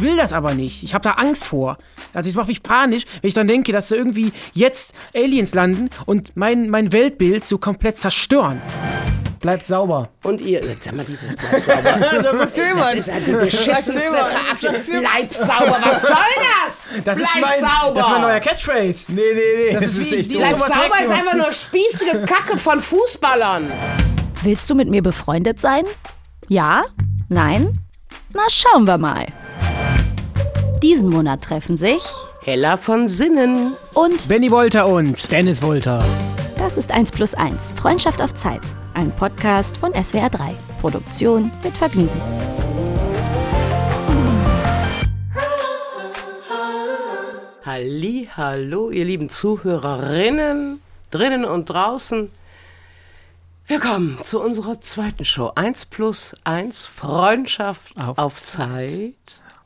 ich will das aber nicht. Ich habe da Angst vor. Also ich mache mich panisch, wenn ich dann denke, dass da irgendwie jetzt Aliens landen und mein, mein Weltbild so komplett zerstören. Bleibt sauber. Und ihr, sag mal, dieses Bleib sauber. Das sagst du immer. Das ist eine beschissenste du immer. Verabschiedung. Bleib sauber, was soll das? Das Bleib ist mein, sauber. Das ist mein neuer Catchphrase. Nee, nee, nee. Das Das, ist ist die- so. Bleib Thomas sauber ist einfach nur spießige Kacke von Fußballern. Willst du mit mir befreundet sein? Ja? Nein? Na, schauen wir mal. Diesen Monat treffen sich Hella von Sinnen. und Benny Wolter und Dennis Wolter. das ist 1 plus 1. Freundschaft auf Zeit. Ein Podcast von SWR 3. Produktion mit Vergnügen. Halli, hallo, ihr lieben Zuhörerinnen, drinnen und draußen. Willkommen zu unserer zweiten Show. 1 plus 1, Freundschaft auf, Auf Zeit.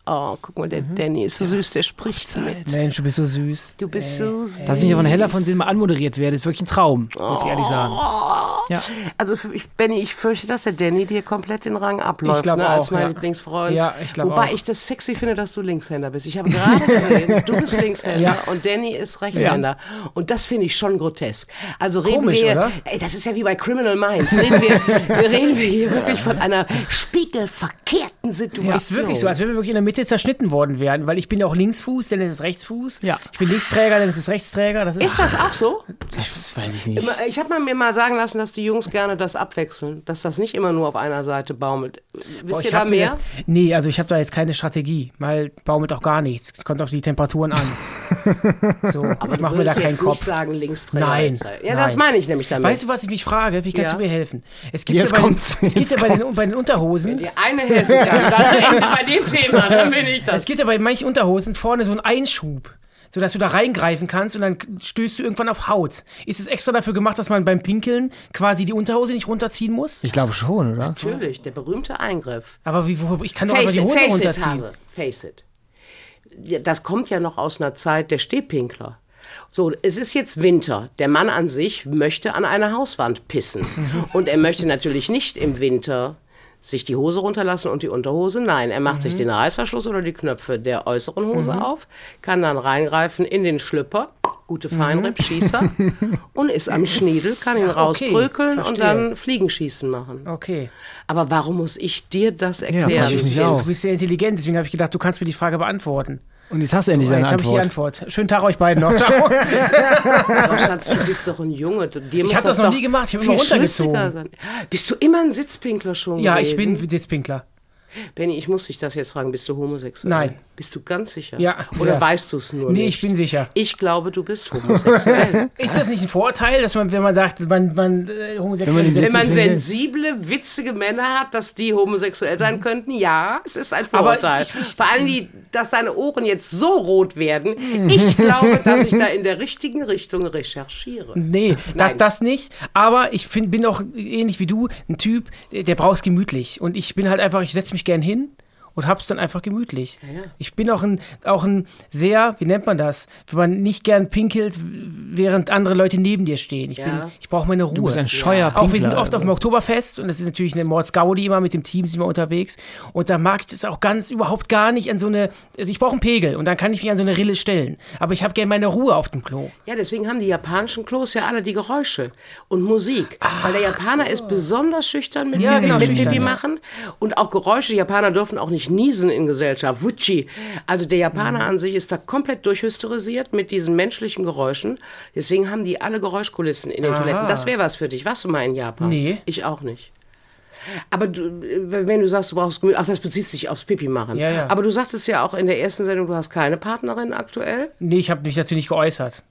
Oh, guck mal, der Danny ist so süß, der spricht mit. Mensch, du bist so süß. Du bist so süß. Dass ich von Heller von Sinn mal anmoderiert werde, ist wirklich ein Traum, muss ich ehrlich sagen. Ja. Also ich, Benny, ich fürchte, dass der Danny dir komplett den Rang abläuft, Ich glaube ne, als auch, mein ja. Lieblingsfreund. Ja, ich glaube Wobei auch. ich das sexy finde, dass du Linkshänder bist. Ich habe gerade gesehen, du bist Linkshänder Ja. und Danny ist Rechtshänder. Und das finde ich schon grotesk. Also reden Komisch, wir, oder? Ey, das ist ja wie bei Criminal Minds. Reden wir, reden wir hier wirklich von einer spiegelverkehrten Situation. Ja, ist wirklich so, als wenn wir wirklich in der Mitte zerschnitten worden wären, weil ich bin ja auch Linksfuß, Dennis ist Rechtsfuß. Ja. Ich bin Linksträger, Dennis ist Rechtsträger. Das ist, Ist das auch so? das weiß ich nicht. Ich habe mir mal sagen lassen, dass die Jungs gerne das abwechseln, dass das nicht immer nur auf einer Seite baumelt. Wisst Boah, ihr da mehr? das- nee, also ich habe da jetzt keine Strategie, weil baumelt auch gar nichts. Kommt auf die Temperaturen an. so, ich mache mir da keinen jetzt Kopf. nicht sagen Linksträger. Nein, Ja, das nein. meine ich nämlich damit. Weißt du, was ich mich frage? Wie kannst Ja. du mir helfen? Es gibt Jetzt ja bei, den, kommt's, es gibt jetzt ja bei, den, bei den Unterhosen, Die eine helfen kann, dann bei dem Thema, dann bin ich es das. gibt ja bei manchen Unterhosen vorne so einen Einschub. Sodass du da reingreifen kannst und dann stößt du irgendwann auf Haut. Ist es extra dafür gemacht, dass man beim Pinkeln quasi die Unterhose nicht runterziehen muss? Ich glaube schon, oder? Natürlich, der berühmte Eingriff. Aber wie, wo, ich kann doch einfach die it, Hose face it, runterziehen. Hase. Face it. Ja, Das kommt ja noch aus einer Zeit der Stehpinkler. So, es ist jetzt Winter. Der Mann an sich möchte an eine Hauswand pissen. Mhm. Und er möchte natürlich nicht im Winter sich die Hose runterlassen und die Unterhose. Nein, er macht Mhm. sich den Reißverschluss oder die Knöpfe der äußeren Hose auf, kann dann reingreifen in den Schlüpper, gute Feinripp-Schießer, und ist am Schniedel, kann ihn Mhm. Ach, okay, rausbrökeln und dann Fliegenschießen machen. Okay. Aber warum muss ich dir das erklären? ich nicht auch. Du bist sehr intelligent, deswegen habe ich gedacht, du kannst mir die Frage beantworten. Und jetzt hast du endlich Jetzt deine habe ich die Antwort. Antwort. Schönen Tag euch beiden noch. Ciao. Aber Schatz, du bist doch ein Junge. Dir muss hab das noch nie gemacht. Ich hab viel immer runtergezogen. Bist du immer ein Sitzpinkler schon ja, ich gewesen? bin Sitzpinkler. Benny, ich muss dich das jetzt fragen. Bist du homosexuell? Nein. Bist du ganz sicher? Ja. Oder Ja. weißt du es nur Nee, nicht? ich bin sicher. Ich glaube, du bist homosexuell. Ist das nicht ein Vorteil, dass man, wenn man sagt, man, man äh, homosexuell Wenn man Wenn man sensible, witzige Männer hat, dass die homosexuell sein könnten, ja, es ist ein Aber Vorteil. ich- ich- Vor allem, die, dass deine Ohren jetzt so rot werden. Ich glaube, dass ich da in der richtigen Richtung recherchiere. Nee, das, das nicht. Aber ich find, bin auch ähnlich wie du ein Typ, der, der braucht es gemütlich. Und ich bin halt einfach, ich setze mich gern hin und hab's dann einfach gemütlich. Ich bin auch ein, auch ein sehr, wie nennt man das, wenn man nicht gern pinkelt, während andere Leute neben dir stehen. Ich, Ja. bin, ich brauche meine Ruhe. Du bist ein scheuer Auch wir sind Pinkler. oft auf dem Oktoberfest und das ist natürlich eine Mordsgaudi immer mit dem Team sind wir unterwegs und da mag ich das auch ganz überhaupt gar nicht an so eine also ich brauche einen Pegel und dann kann ich mich an so eine Rille stellen, aber ich habe gerne meine Ruhe auf dem Klo. Ja, deswegen haben die japanischen Klos ja alle die Geräusche und Musik. Weil der Japaner ist besonders schüchtern mit, Ja, Pipi, genau, mit schüchtern, Pipi ja. machen. Und auch Geräusche. Die Japaner dürfen auch nicht niesen in Gesellschaft. Wutschi. Also der Japaner Mhm. an sich ist da komplett durchhysterisiert mit diesen menschlichen Geräuschen. Deswegen haben die alle Geräuschkulissen in den Aha. Toiletten. Das wäre was für dich. Warst du mal in Japan? Nee. Ich auch nicht. Aber du, wenn du sagst, du brauchst Gemüse, ach, das bezieht sich aufs Pipi machen. Ja, ja. Aber du sagtest ja auch in der ersten Sendung, du hast keine Partnerin aktuell. Nee, ich habe mich dazu nicht geäußert.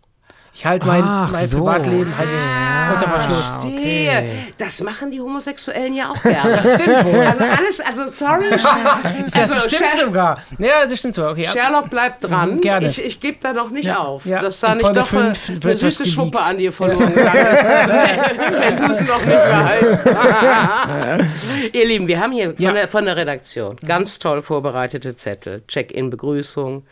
Ich halte mein, Ach mein so. Privatleben halt ich unter Verschluss. Verstehe. Das machen die Homosexuellen ja auch gerne. Das stimmt wohl. Also alles, also sorry. Das Also stimmt Sher sogar. Ja, das stimmt sogar. Okay. Sherlock bleibt dran. Mhm, gerne. Ich, ich gebe da doch nicht Ja, auf. ja. Dass da In nicht Folge doch eine, fünf eine was süße. Schwuppe an dir verloren wenn du es noch nicht weißt. Ihr Lieben, wir haben hier von, Ja. der, von der Redaktion ganz toll vorbereitete Zettel. Check-in-Begrüßung.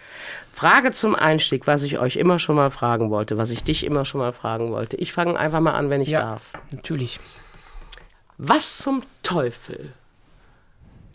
Frage zum Einstieg, was ich euch immer schon mal fragen wollte, was ich dich immer schon mal fragen wollte. Ich fange einfach mal an, wenn ich Ja. darf. Natürlich. Was zum Teufel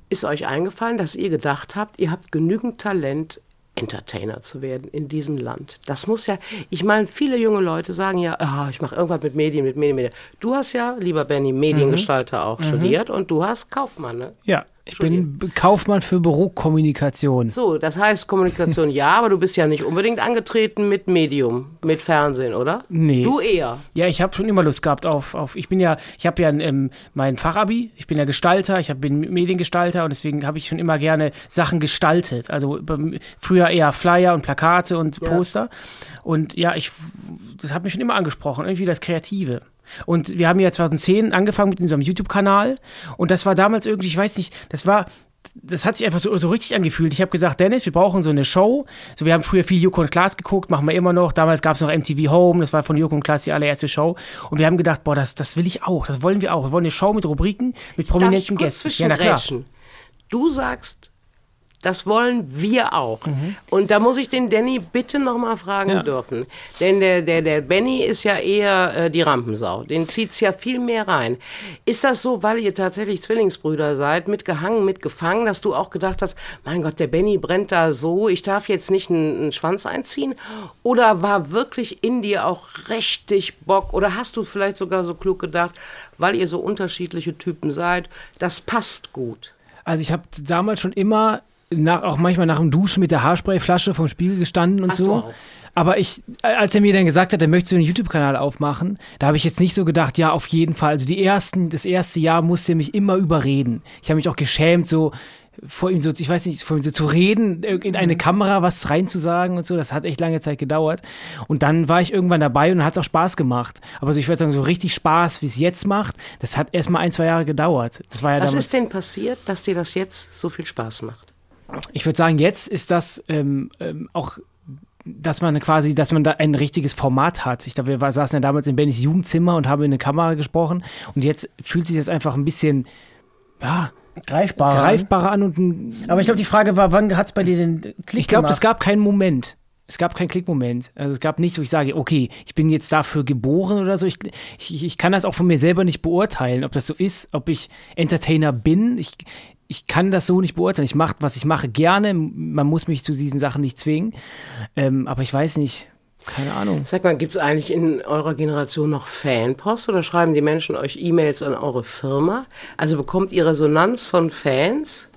ist euch eingefallen, dass ihr gedacht habt, ihr habt genügend Talent, Entertainer zu werden in diesem Land. Das muss ja, ich meine, viele junge Leute sagen ja, oh, ich mache irgendwas mit Medien, mit Medien, Medien. Du hast ja, lieber Benny, Mediengestalter auch mhm. studiert und du hast Kaufmann, ne? Ja, ich bin Kaufmann für Bürokommunikation. So, das heißt Kommunikation ja, aber du bist ja nicht unbedingt angetreten mit Medium, mit Fernsehen, oder? Nee. Du eher. Ja, ich habe schon immer Lust gehabt auf, auf ich bin ja, ich habe ja ähm, mein Fachabi, ich bin ja Gestalter, ich hab, bin Mediengestalter und deswegen habe ich schon immer gerne Sachen gestaltet. Also früher eher Flyer und Plakate und ja. Poster. Und ja, ich, das hat mich schon immer angesprochen, irgendwie das Kreative. Und wir haben ja 2010 angefangen mit unserem YouTube-Kanal. Und das war damals irgendwie, ich weiß nicht, das war, das hat sich einfach so, so richtig angefühlt. Ich habe gesagt, Dennis, wir brauchen so eine Show. So, wir haben früher viel Joko und Klaas geguckt, machen wir immer noch. Damals gab es noch MTV Home, das war von Joko und Klaas die allererste Show. Und wir haben gedacht, boah, das, das will ich auch, das wollen wir auch. Wir wollen eine Show mit Rubriken, mit prominenten Gästen. Ja, na klar. Du sagst, das wollen wir auch. Mhm. Und da muss ich den Danny bitte nochmal fragen ja. dürfen. Denn der, der, der Benny ist ja eher äh, die Rampensau. Den zieht es ja viel mehr rein. Ist das so, weil ihr tatsächlich Zwillingsbrüder seid, mitgehangen, mitgefangen, dass du auch gedacht hast, mein Gott, der Benny brennt da so, ich darf jetzt nicht einen, einen Schwanz einziehen? Oder war wirklich in dir auch richtig Bock? Oder hast du vielleicht sogar so klug gedacht, weil ihr so unterschiedliche Typen seid, das passt gut? Also ich habe damals schon immer nach, auch manchmal nach dem Duschen mit der Haarsprayflasche vom Spiegel gestanden und Hast so. Aber ich, als er mir dann gesagt hat, er möchte so einen YouTube-Kanal aufmachen, da habe ich jetzt nicht so gedacht, ja, auf jeden Fall. Also die ersten, das erste Jahr musste er mich immer überreden. Ich habe mich auch geschämt, so vor ihm so, ich weiß nicht, vor ihm so zu reden, in eine mhm. Kamera was reinzusagen und so. Das hat echt lange Zeit gedauert. Und dann war ich irgendwann dabei und hat es auch Spaß gemacht. Aber so, ich würde sagen, so richtig Spaß, wie es jetzt macht, das hat erst mal ein, zwei Jahre gedauert. Das war ja was ist denn passiert, dass dir das jetzt so viel Spaß macht? Ich würde sagen, jetzt ist das ähm, ähm, auch dass man quasi, dass man da ein richtiges Format hat. Ich glaube, wir saßen ja damals in Bennys Jugendzimmer und haben in eine Kamera gesprochen und jetzt fühlt sich das einfach ein bisschen, ja, greifbarer, greifbarer an. Und ein, Aber ich glaube, die Frage war, wann hat es bei dir den Klick Ich glaube, es gab keinen Moment. Es gab keinen Klickmoment. Also es gab nichts, wo ich sage, okay, ich bin jetzt dafür geboren oder so. Ich, ich, ich kann das auch von mir selber nicht beurteilen, ob das so ist, ob ich Entertainer bin. Ich, ich kann das so nicht beurteilen. Ich mache, was ich mache, gerne. Man muss mich zu diesen Sachen nicht zwingen. Ähm, aber ich weiß nicht. Keine Ahnung. Sag mal, gibt es eigentlich in eurer Generation noch Fanpost oder schreiben die Menschen euch E-Mails an eure Firma? Also bekommt ihr Resonanz von Fans?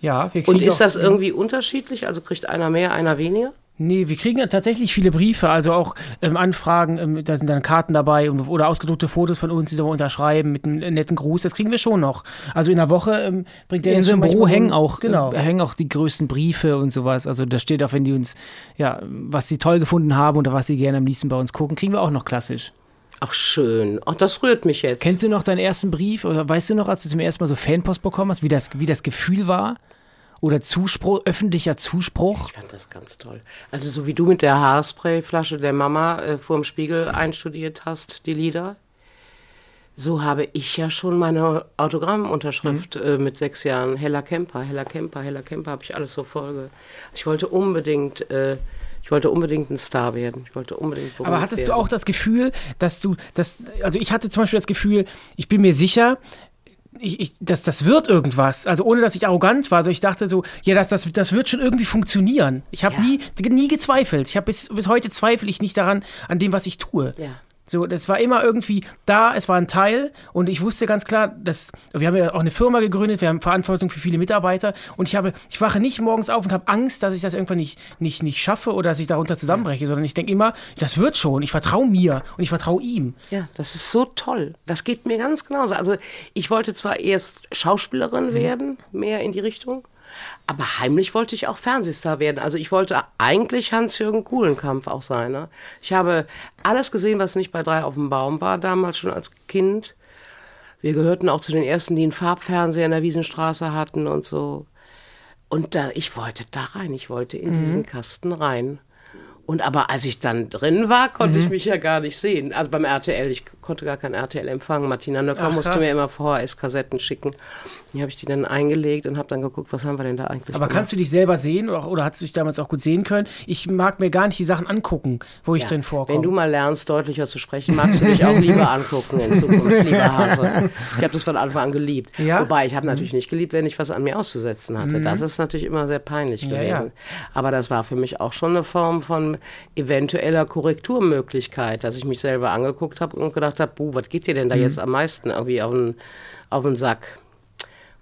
Ja, wir kriegen. Und ist das irgendwie unterschiedlich? Also kriegt einer mehr, einer weniger? Nee, wir kriegen ja tatsächlich viele Briefe, also auch ähm, Anfragen, ähm, da sind dann Karten dabei und, oder ausgedruckte Fotos von uns, die wir unterschreiben mit einem netten Gruß, das kriegen wir schon noch. Also in der Woche ähm, bringt der In so einem Büro hängen auch, genau. äh, hängen auch die größten Briefe und sowas. Also da steht auch, wenn die uns, ja, was sie toll gefunden haben oder was sie gerne am liebsten bei uns gucken, kriegen wir auch noch klassisch. Ach schön. Ach, das rührt mich jetzt. Kennst du noch deinen ersten Brief oder weißt du noch, als du zum ersten Mal so Fanpost bekommen hast, wie das, wie das Gefühl war? Oder Zuspruch, öffentlicher Zuspruch? Ich fand das ganz toll. Also so wie du mit der Haarsprayflasche der Mama äh, vor dem Spiegel einstudiert hast, die Lieder, so habe ich ja schon meine Autogrammunterschrift mhm. äh, mit sechs Jahren. Hella Kemper, Hella Kemper, Hella Kemper habe ich alles so Folge. Ich wollte unbedingt... Äh, ich wollte unbedingt ein Star werden. Ich wollte unbedingt Aber hattest werden. du auch das Gefühl, dass du, dass, also ich hatte zum Beispiel das Gefühl, ich bin mir sicher, ich, ich, das, das wird irgendwas. Also ohne, dass ich arrogant war. Also ich dachte so, ja, das, das, das wird schon irgendwie funktionieren. Ich habe ja. nie, nie gezweifelt. Ich habe bis, bis heute zweifle ich nicht daran, an dem, was ich tue. Ja. So, das war immer irgendwie da, es war ein Teil und ich wusste ganz klar, dass wir haben ja auch eine Firma gegründet, wir haben Verantwortung für viele Mitarbeiter und ich habe, ich wache nicht morgens auf und habe Angst, dass ich das irgendwann nicht, nicht, nicht schaffe oder dass ich darunter zusammenbreche, sondern ich denke immer, das wird schon, ich vertraue mir und ich vertraue ihm. Ja, das ist so toll. Das geht mir ganz genauso. Also ich wollte zwar erst Schauspielerin mhm. werden, mehr in die Richtung. Aber heimlich wollte ich auch Fernsehstar werden. Also ich wollte eigentlich Hans-Jürgen Kuhlenkampf auch sein. Ne? Ich habe alles gesehen, was nicht bei drei auf dem Baum war, damals schon als Kind. Wir gehörten auch zu den ersten, die einen Farbfernseher in der Wiesenstraße hatten und so. Und da, ich wollte da rein, ich wollte in mhm. diesen Kasten rein. Und aber als ich dann drin war, konnte mhm. ich mich ja gar nicht sehen. Also beim RTL, ich konnte gar kein RTL empfangen. Martina Nöcker musste mir immer VHS-Kassetten schicken. Die habe ich die dann eingelegt und habe dann geguckt, was haben wir denn da eigentlich Aber gemacht. kannst du dich selber sehen oder, oder hast du dich damals auch gut sehen können? Ich mag mir gar nicht die Sachen angucken, wo ich ja. drin vorkomme. Wenn du mal lernst, deutlicher zu sprechen, magst du dich auch lieber angucken in Zukunft, lieber Hase. Ich habe das von Anfang an geliebt. Ja? Wobei, ich habe mhm. natürlich nicht geliebt, wenn ich was an mir auszusetzen hatte. Mhm. Das ist natürlich immer sehr peinlich ja, gewesen. Aber das war für mich auch schon eine Form von eventueller Korrekturmöglichkeit, dass ich mich selber angeguckt habe und gedacht habe, was geht dir denn da mhm. jetzt am meisten irgendwie auf den, auf den Sack?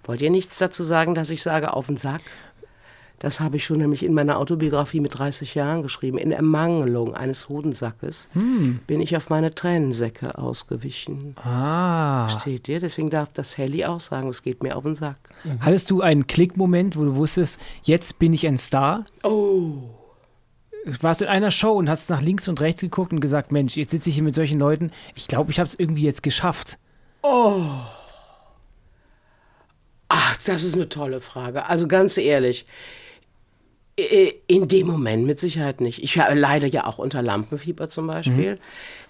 Wollt ihr nichts dazu sagen, dass ich sage auf den Sack? Das habe ich schon nämlich in meiner Autobiografie mit 30 Jahren geschrieben. In Ermangelung eines Hodensackes hm. bin ich auf meine Tränensäcke ausgewichen. Ah. Steht dir? Deswegen darf das Helly auch sagen, es geht mir auf den Sack. Hattest du einen Klickmoment, wo du wusstest, jetzt bin ich ein Star? Oh warst in einer Show und hast nach links und rechts geguckt und gesagt, Mensch, jetzt sitze ich hier mit solchen Leuten. Ich glaube, ich habe es irgendwie jetzt geschafft. Oh. Ach, das ist eine tolle Frage. Also ganz ehrlich, in dem Moment mit Sicherheit nicht. Ich leide ja auch unter Lampenfieber zum Beispiel.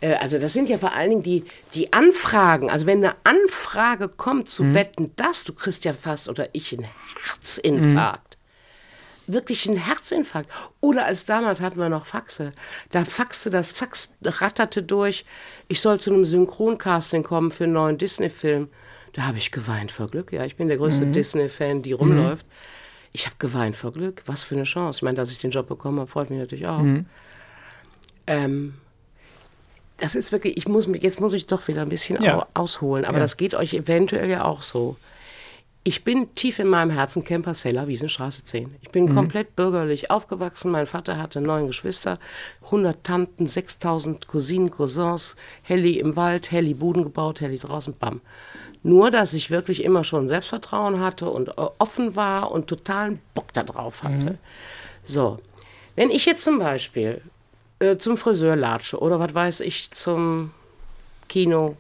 Mhm. Also das sind ja vor allen Dingen die, die Anfragen. Also wenn eine Anfrage kommt zu mhm. wetten, dass du kriegst ja fast oder ich einen Herzinfarkt. Mhm wirklich einen Herzinfarkt. Oder als damals hatten wir noch Faxe. Da faxte das Fax ratterte durch. Ich soll zu einem Synchroncasting kommen für einen neuen Disney-Film. Da habe ich geweint vor Glück. Ja, ich bin der größte mhm. Disney-Fan, die rumläuft. Mhm. Ich habe geweint vor Glück. Was für eine Chance. Ich meine, dass ich den Job bekomme, freut mich natürlich auch. Mhm. Ähm, das ist wirklich, ich muss, jetzt muss ich doch wieder ein bisschen ja. ausholen, aber ja. das geht euch eventuell ja auch so. Ich bin tief in meinem Herzen Camper Sailor, Wiesenstraße 10. Ich bin mhm. komplett bürgerlich aufgewachsen. Mein Vater hatte neun Geschwister, 100 Tanten, 6000 Cousinen, Cousins, Helly im Wald, Helly Buden gebaut, Helly draußen, bam. Nur, dass ich wirklich immer schon Selbstvertrauen hatte und äh, offen war und totalen Bock darauf hatte. Mhm. So, wenn ich jetzt zum Beispiel äh, zum Friseur latsche oder was weiß ich, zum Kino,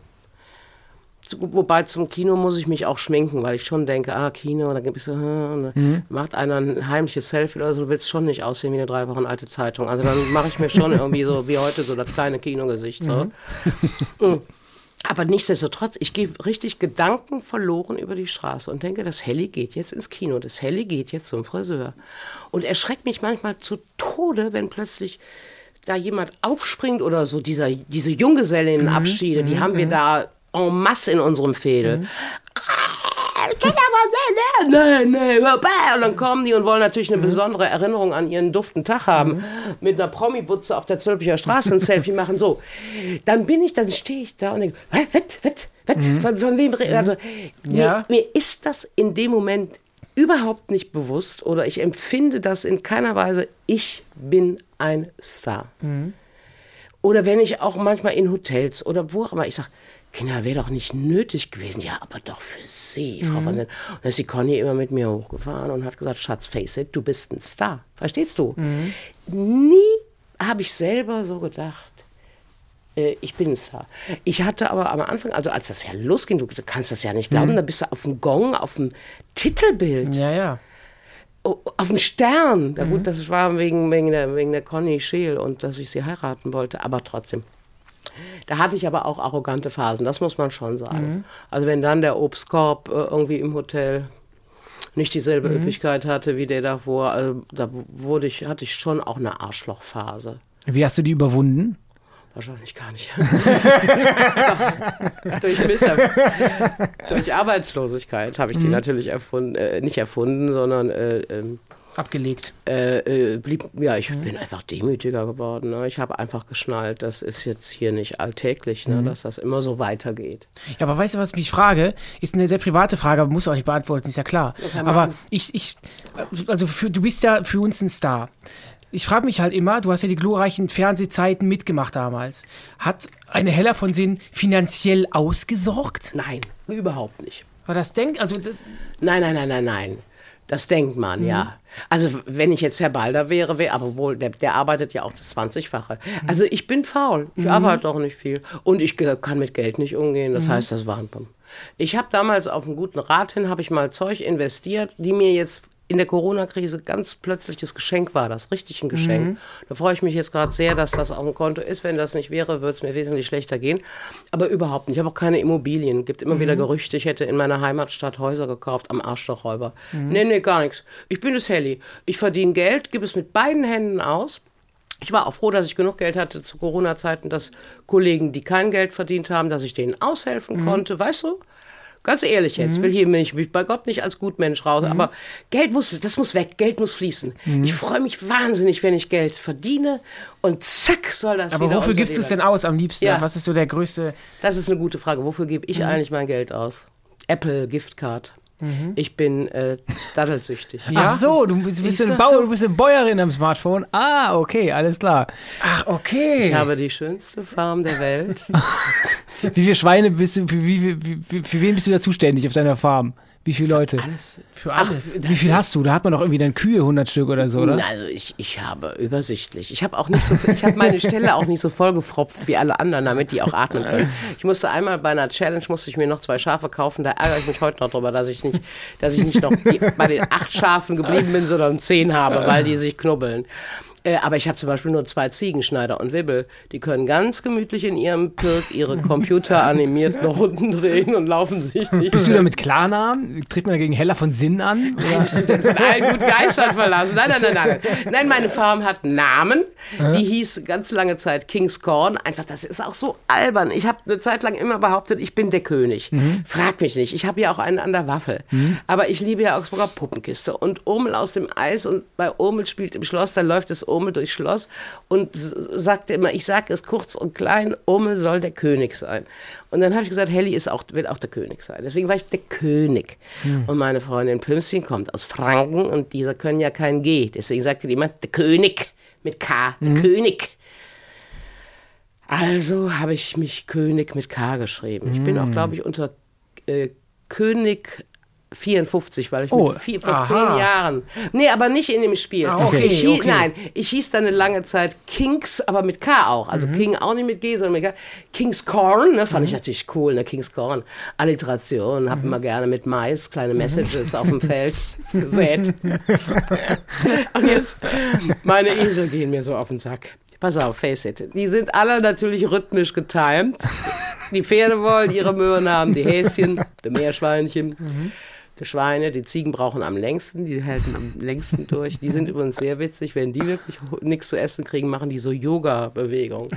Wobei zum Kino muss ich mich auch schminken, weil ich schon denke, ah, Kino, da gibt es so, hm, mhm. macht einer ein heimliches Selfie oder so, du willst schon nicht aussehen wie eine drei Wochen alte Zeitung. Also dann mache ich mir schon irgendwie so wie heute so das kleine Kinogesicht. So. Mhm. mhm. Aber nichtsdestotrotz, ich gehe richtig Gedanken verloren über die Straße und denke, das Helly geht jetzt ins Kino, das Helly geht jetzt zum Friseur. Und erschreckt mich manchmal zu Tode, wenn plötzlich da jemand aufspringt oder so, dieser, diese Junggesellinnenabschiede, mhm. die haben wir mhm. da en masse in unserem Fädel. Mhm. Nee, nee, und dann kommen die und wollen natürlich eine mhm. besondere Erinnerung an ihren duften Tag haben. Mhm. Mit einer Promi-Butze auf der Zülpicher Straße ein Selfie machen. So, dann bin ich, dann stehe ich da und denke, wett, wett, wett, mhm. von, von wem reden? Also, ja. mir, mir ist das in dem Moment überhaupt nicht bewusst oder ich empfinde das in keiner Weise, ich bin ein Star. Mhm. Oder wenn ich auch manchmal in Hotels oder wo auch immer, ich sage, Kinder, wäre doch nicht nötig gewesen. Ja, aber doch für Sie, Frau mhm. von Sen. Und dann ist die Conny immer mit mir hochgefahren und hat gesagt, Schatz, face it, du bist ein Star. Verstehst du? Mhm. Nie habe ich selber so gedacht, äh, ich bin ein Star. Ich hatte aber am Anfang, also als das ja losging, du kannst das ja nicht glauben, mhm. da bist du auf dem Gong, auf dem Titelbild. Ja, ja. Oh, auf dem Stern. Ja, gut, mhm. das war wegen, wegen, der, wegen der Conny Scheel und dass ich sie heiraten wollte, aber trotzdem. Da hatte ich aber auch arrogante Phasen, das muss man schon sagen. Mhm. Also wenn dann der Obstkorb äh, irgendwie im Hotel nicht dieselbe mhm. Üppigkeit hatte wie der davor, also da wurde ich, hatte ich schon auch eine Arschlochphase. Wie hast du die überwunden? Wahrscheinlich gar nicht. durch, durch Arbeitslosigkeit habe ich die mhm. natürlich erfunden, äh, nicht erfunden, sondern äh, ähm, abgelegt. Äh, äh, blieb, ja, ich mhm. bin einfach demütiger geworden. Ne? Ich habe einfach geschnallt, das ist jetzt hier nicht alltäglich, ne? Mhm. dass das immer so weitergeht. Ja, aber weißt du, was mich frage? Ist eine sehr private Frage, aber muss auch nicht beantworten, ist ja klar. Okay, aber ich, ich, also für, du bist ja für uns ein Star. Ich frage mich halt immer, du hast ja die glorreichen Fernsehzeiten mitgemacht damals. Hat eine Heller von Sinn finanziell ausgesorgt? Nein, überhaupt nicht. War das Denk, also das Nein, nein, nein, nein, nein. Das denkt man, mhm. ja. Also wenn ich jetzt Herr Balder wäre, wäre aber wohl, der, der arbeitet ja auch das 20-fache. Mhm. Also ich bin faul. Ich mhm. arbeite doch nicht viel. Und ich kann mit Geld nicht umgehen. Das mhm. heißt, das war ein Ich habe damals auf einen guten Rat hin, habe ich mal Zeug investiert, die mir jetzt in der Corona-Krise ganz plötzliches Geschenk war das, richtig ein Geschenk. Mhm. Da freue ich mich jetzt gerade sehr, dass das auf dem Konto ist. Wenn das nicht wäre, würde es mir wesentlich schlechter gehen. Aber überhaupt nicht. Ich habe auch keine Immobilien. Es gibt immer mhm. wieder Gerüchte, ich hätte in meiner Heimatstadt Häuser gekauft am Arsch der Räuber. Mhm. Nee, nee, gar nichts. Ich bin es Helly. Ich verdiene Geld, gebe es mit beiden Händen aus. Ich war auch froh, dass ich genug Geld hatte zu Corona-Zeiten, dass Kollegen, die kein Geld verdient haben, dass ich denen aushelfen mhm. konnte. Weißt du? Ganz ehrlich jetzt, mhm. will hier mich, mich bei Gott nicht als Gutmensch raus, mhm. aber Geld muss, das muss weg, Geld muss fließen. Mhm. Ich freue mich wahnsinnig, wenn ich Geld verdiene und zack soll das Aber wofür gibst du es denn aus am liebsten? Ja. Was ist so der größte? Das ist eine gute Frage. Wofür gebe ich mhm. eigentlich mein Geld aus? Apple Giftcard. Mhm. Ich bin äh, daddelsüchtig. Ja? Ach so, du bist, bist ein Bauer, so? du bist eine Bäuerin am Smartphone. Ah, okay, alles klar. Ach, okay. Ich habe die schönste Farm der Welt. wie viele Schweine bist du, für, wie, wie, für wen bist du da zuständig auf deiner Farm? Wie viele Leute? Alles, für alles. Ach, wie viel hast du? Da hat man doch irgendwie dann Kühe, 100 Stück oder so, oder? Also ich, ich habe übersichtlich. Ich habe auch nicht so, ich habe meine Stelle auch nicht so vollgefropft wie alle anderen, damit die auch atmen können. Ich musste einmal bei einer Challenge musste ich mir noch zwei Schafe kaufen. Da ärgere ich mich heute noch drüber, dass ich nicht, dass ich nicht noch bei den acht Schafen geblieben bin, sondern zehn habe, weil die sich knubbeln. Äh, aber ich habe zum Beispiel nur zwei Ziegenschneider und Wibbel. Die können ganz gemütlich in ihrem Pirk ihre Computer animiert nach unten drehen und laufen sich nicht. Bist du da mit Klarnamen? Tritt man dagegen Hella von Sinn an? Nein, bist du denn von allen gut Geistern verlassen? Nein, nein, nein, nein. Nein, meine Farm hat Namen. Die hieß ganz lange Zeit King's Corn. Einfach, das ist auch so albern. Ich habe eine Zeit lang immer behauptet, ich bin der König. Mhm. Frag mich nicht. Ich habe ja auch einen an der Waffel. Mhm. Aber ich liebe ja Augsburger Puppenkiste. Und Urmel aus dem Eis und bei Urmel spielt im Schloss, da läuft es Urmel durchs Schloss und sagte immer, ich sage es kurz und klein, Urmel soll der König sein. Und dann habe ich gesagt, Helly ist auch, will auch der König sein. Deswegen war ich der König. Hm. Und meine Freundin Pümschen kommt aus Franken und diese können ja kein G. Deswegen sagte die immer, der König mit K, der hm. König. Also habe ich mich König mit K geschrieben. Ich bin auch, hm. glaube ich, unter äh, König 54, weil ich oh, mit vier, vor aha. zehn Jahren. Nee, aber nicht in dem Spiel. Ah, okay, ich hieß, okay. Nein, ich hieß dann eine lange Zeit Kings, aber mit K auch. Also mhm. King auch nicht mit G, sondern mit K. King's Corn, ne, fand mhm. ich natürlich cool, ne, King's Corn. Alliteration, hab mhm. immer gerne mit Mais kleine mhm. Messages auf dem Feld gesät. Und jetzt, meine Esel gehen mir so auf den Sack. Pass auf, face it. Die sind alle natürlich rhythmisch getimed. Die Pferde wollen ihre Möhren haben, die Häschen, die Meerschweinchen. Die Schweine, die Ziegen brauchen am längsten, die halten am längsten durch. Die sind übrigens sehr witzig, wenn die wirklich nichts zu essen kriegen, machen die so Yoga-Bewegungen.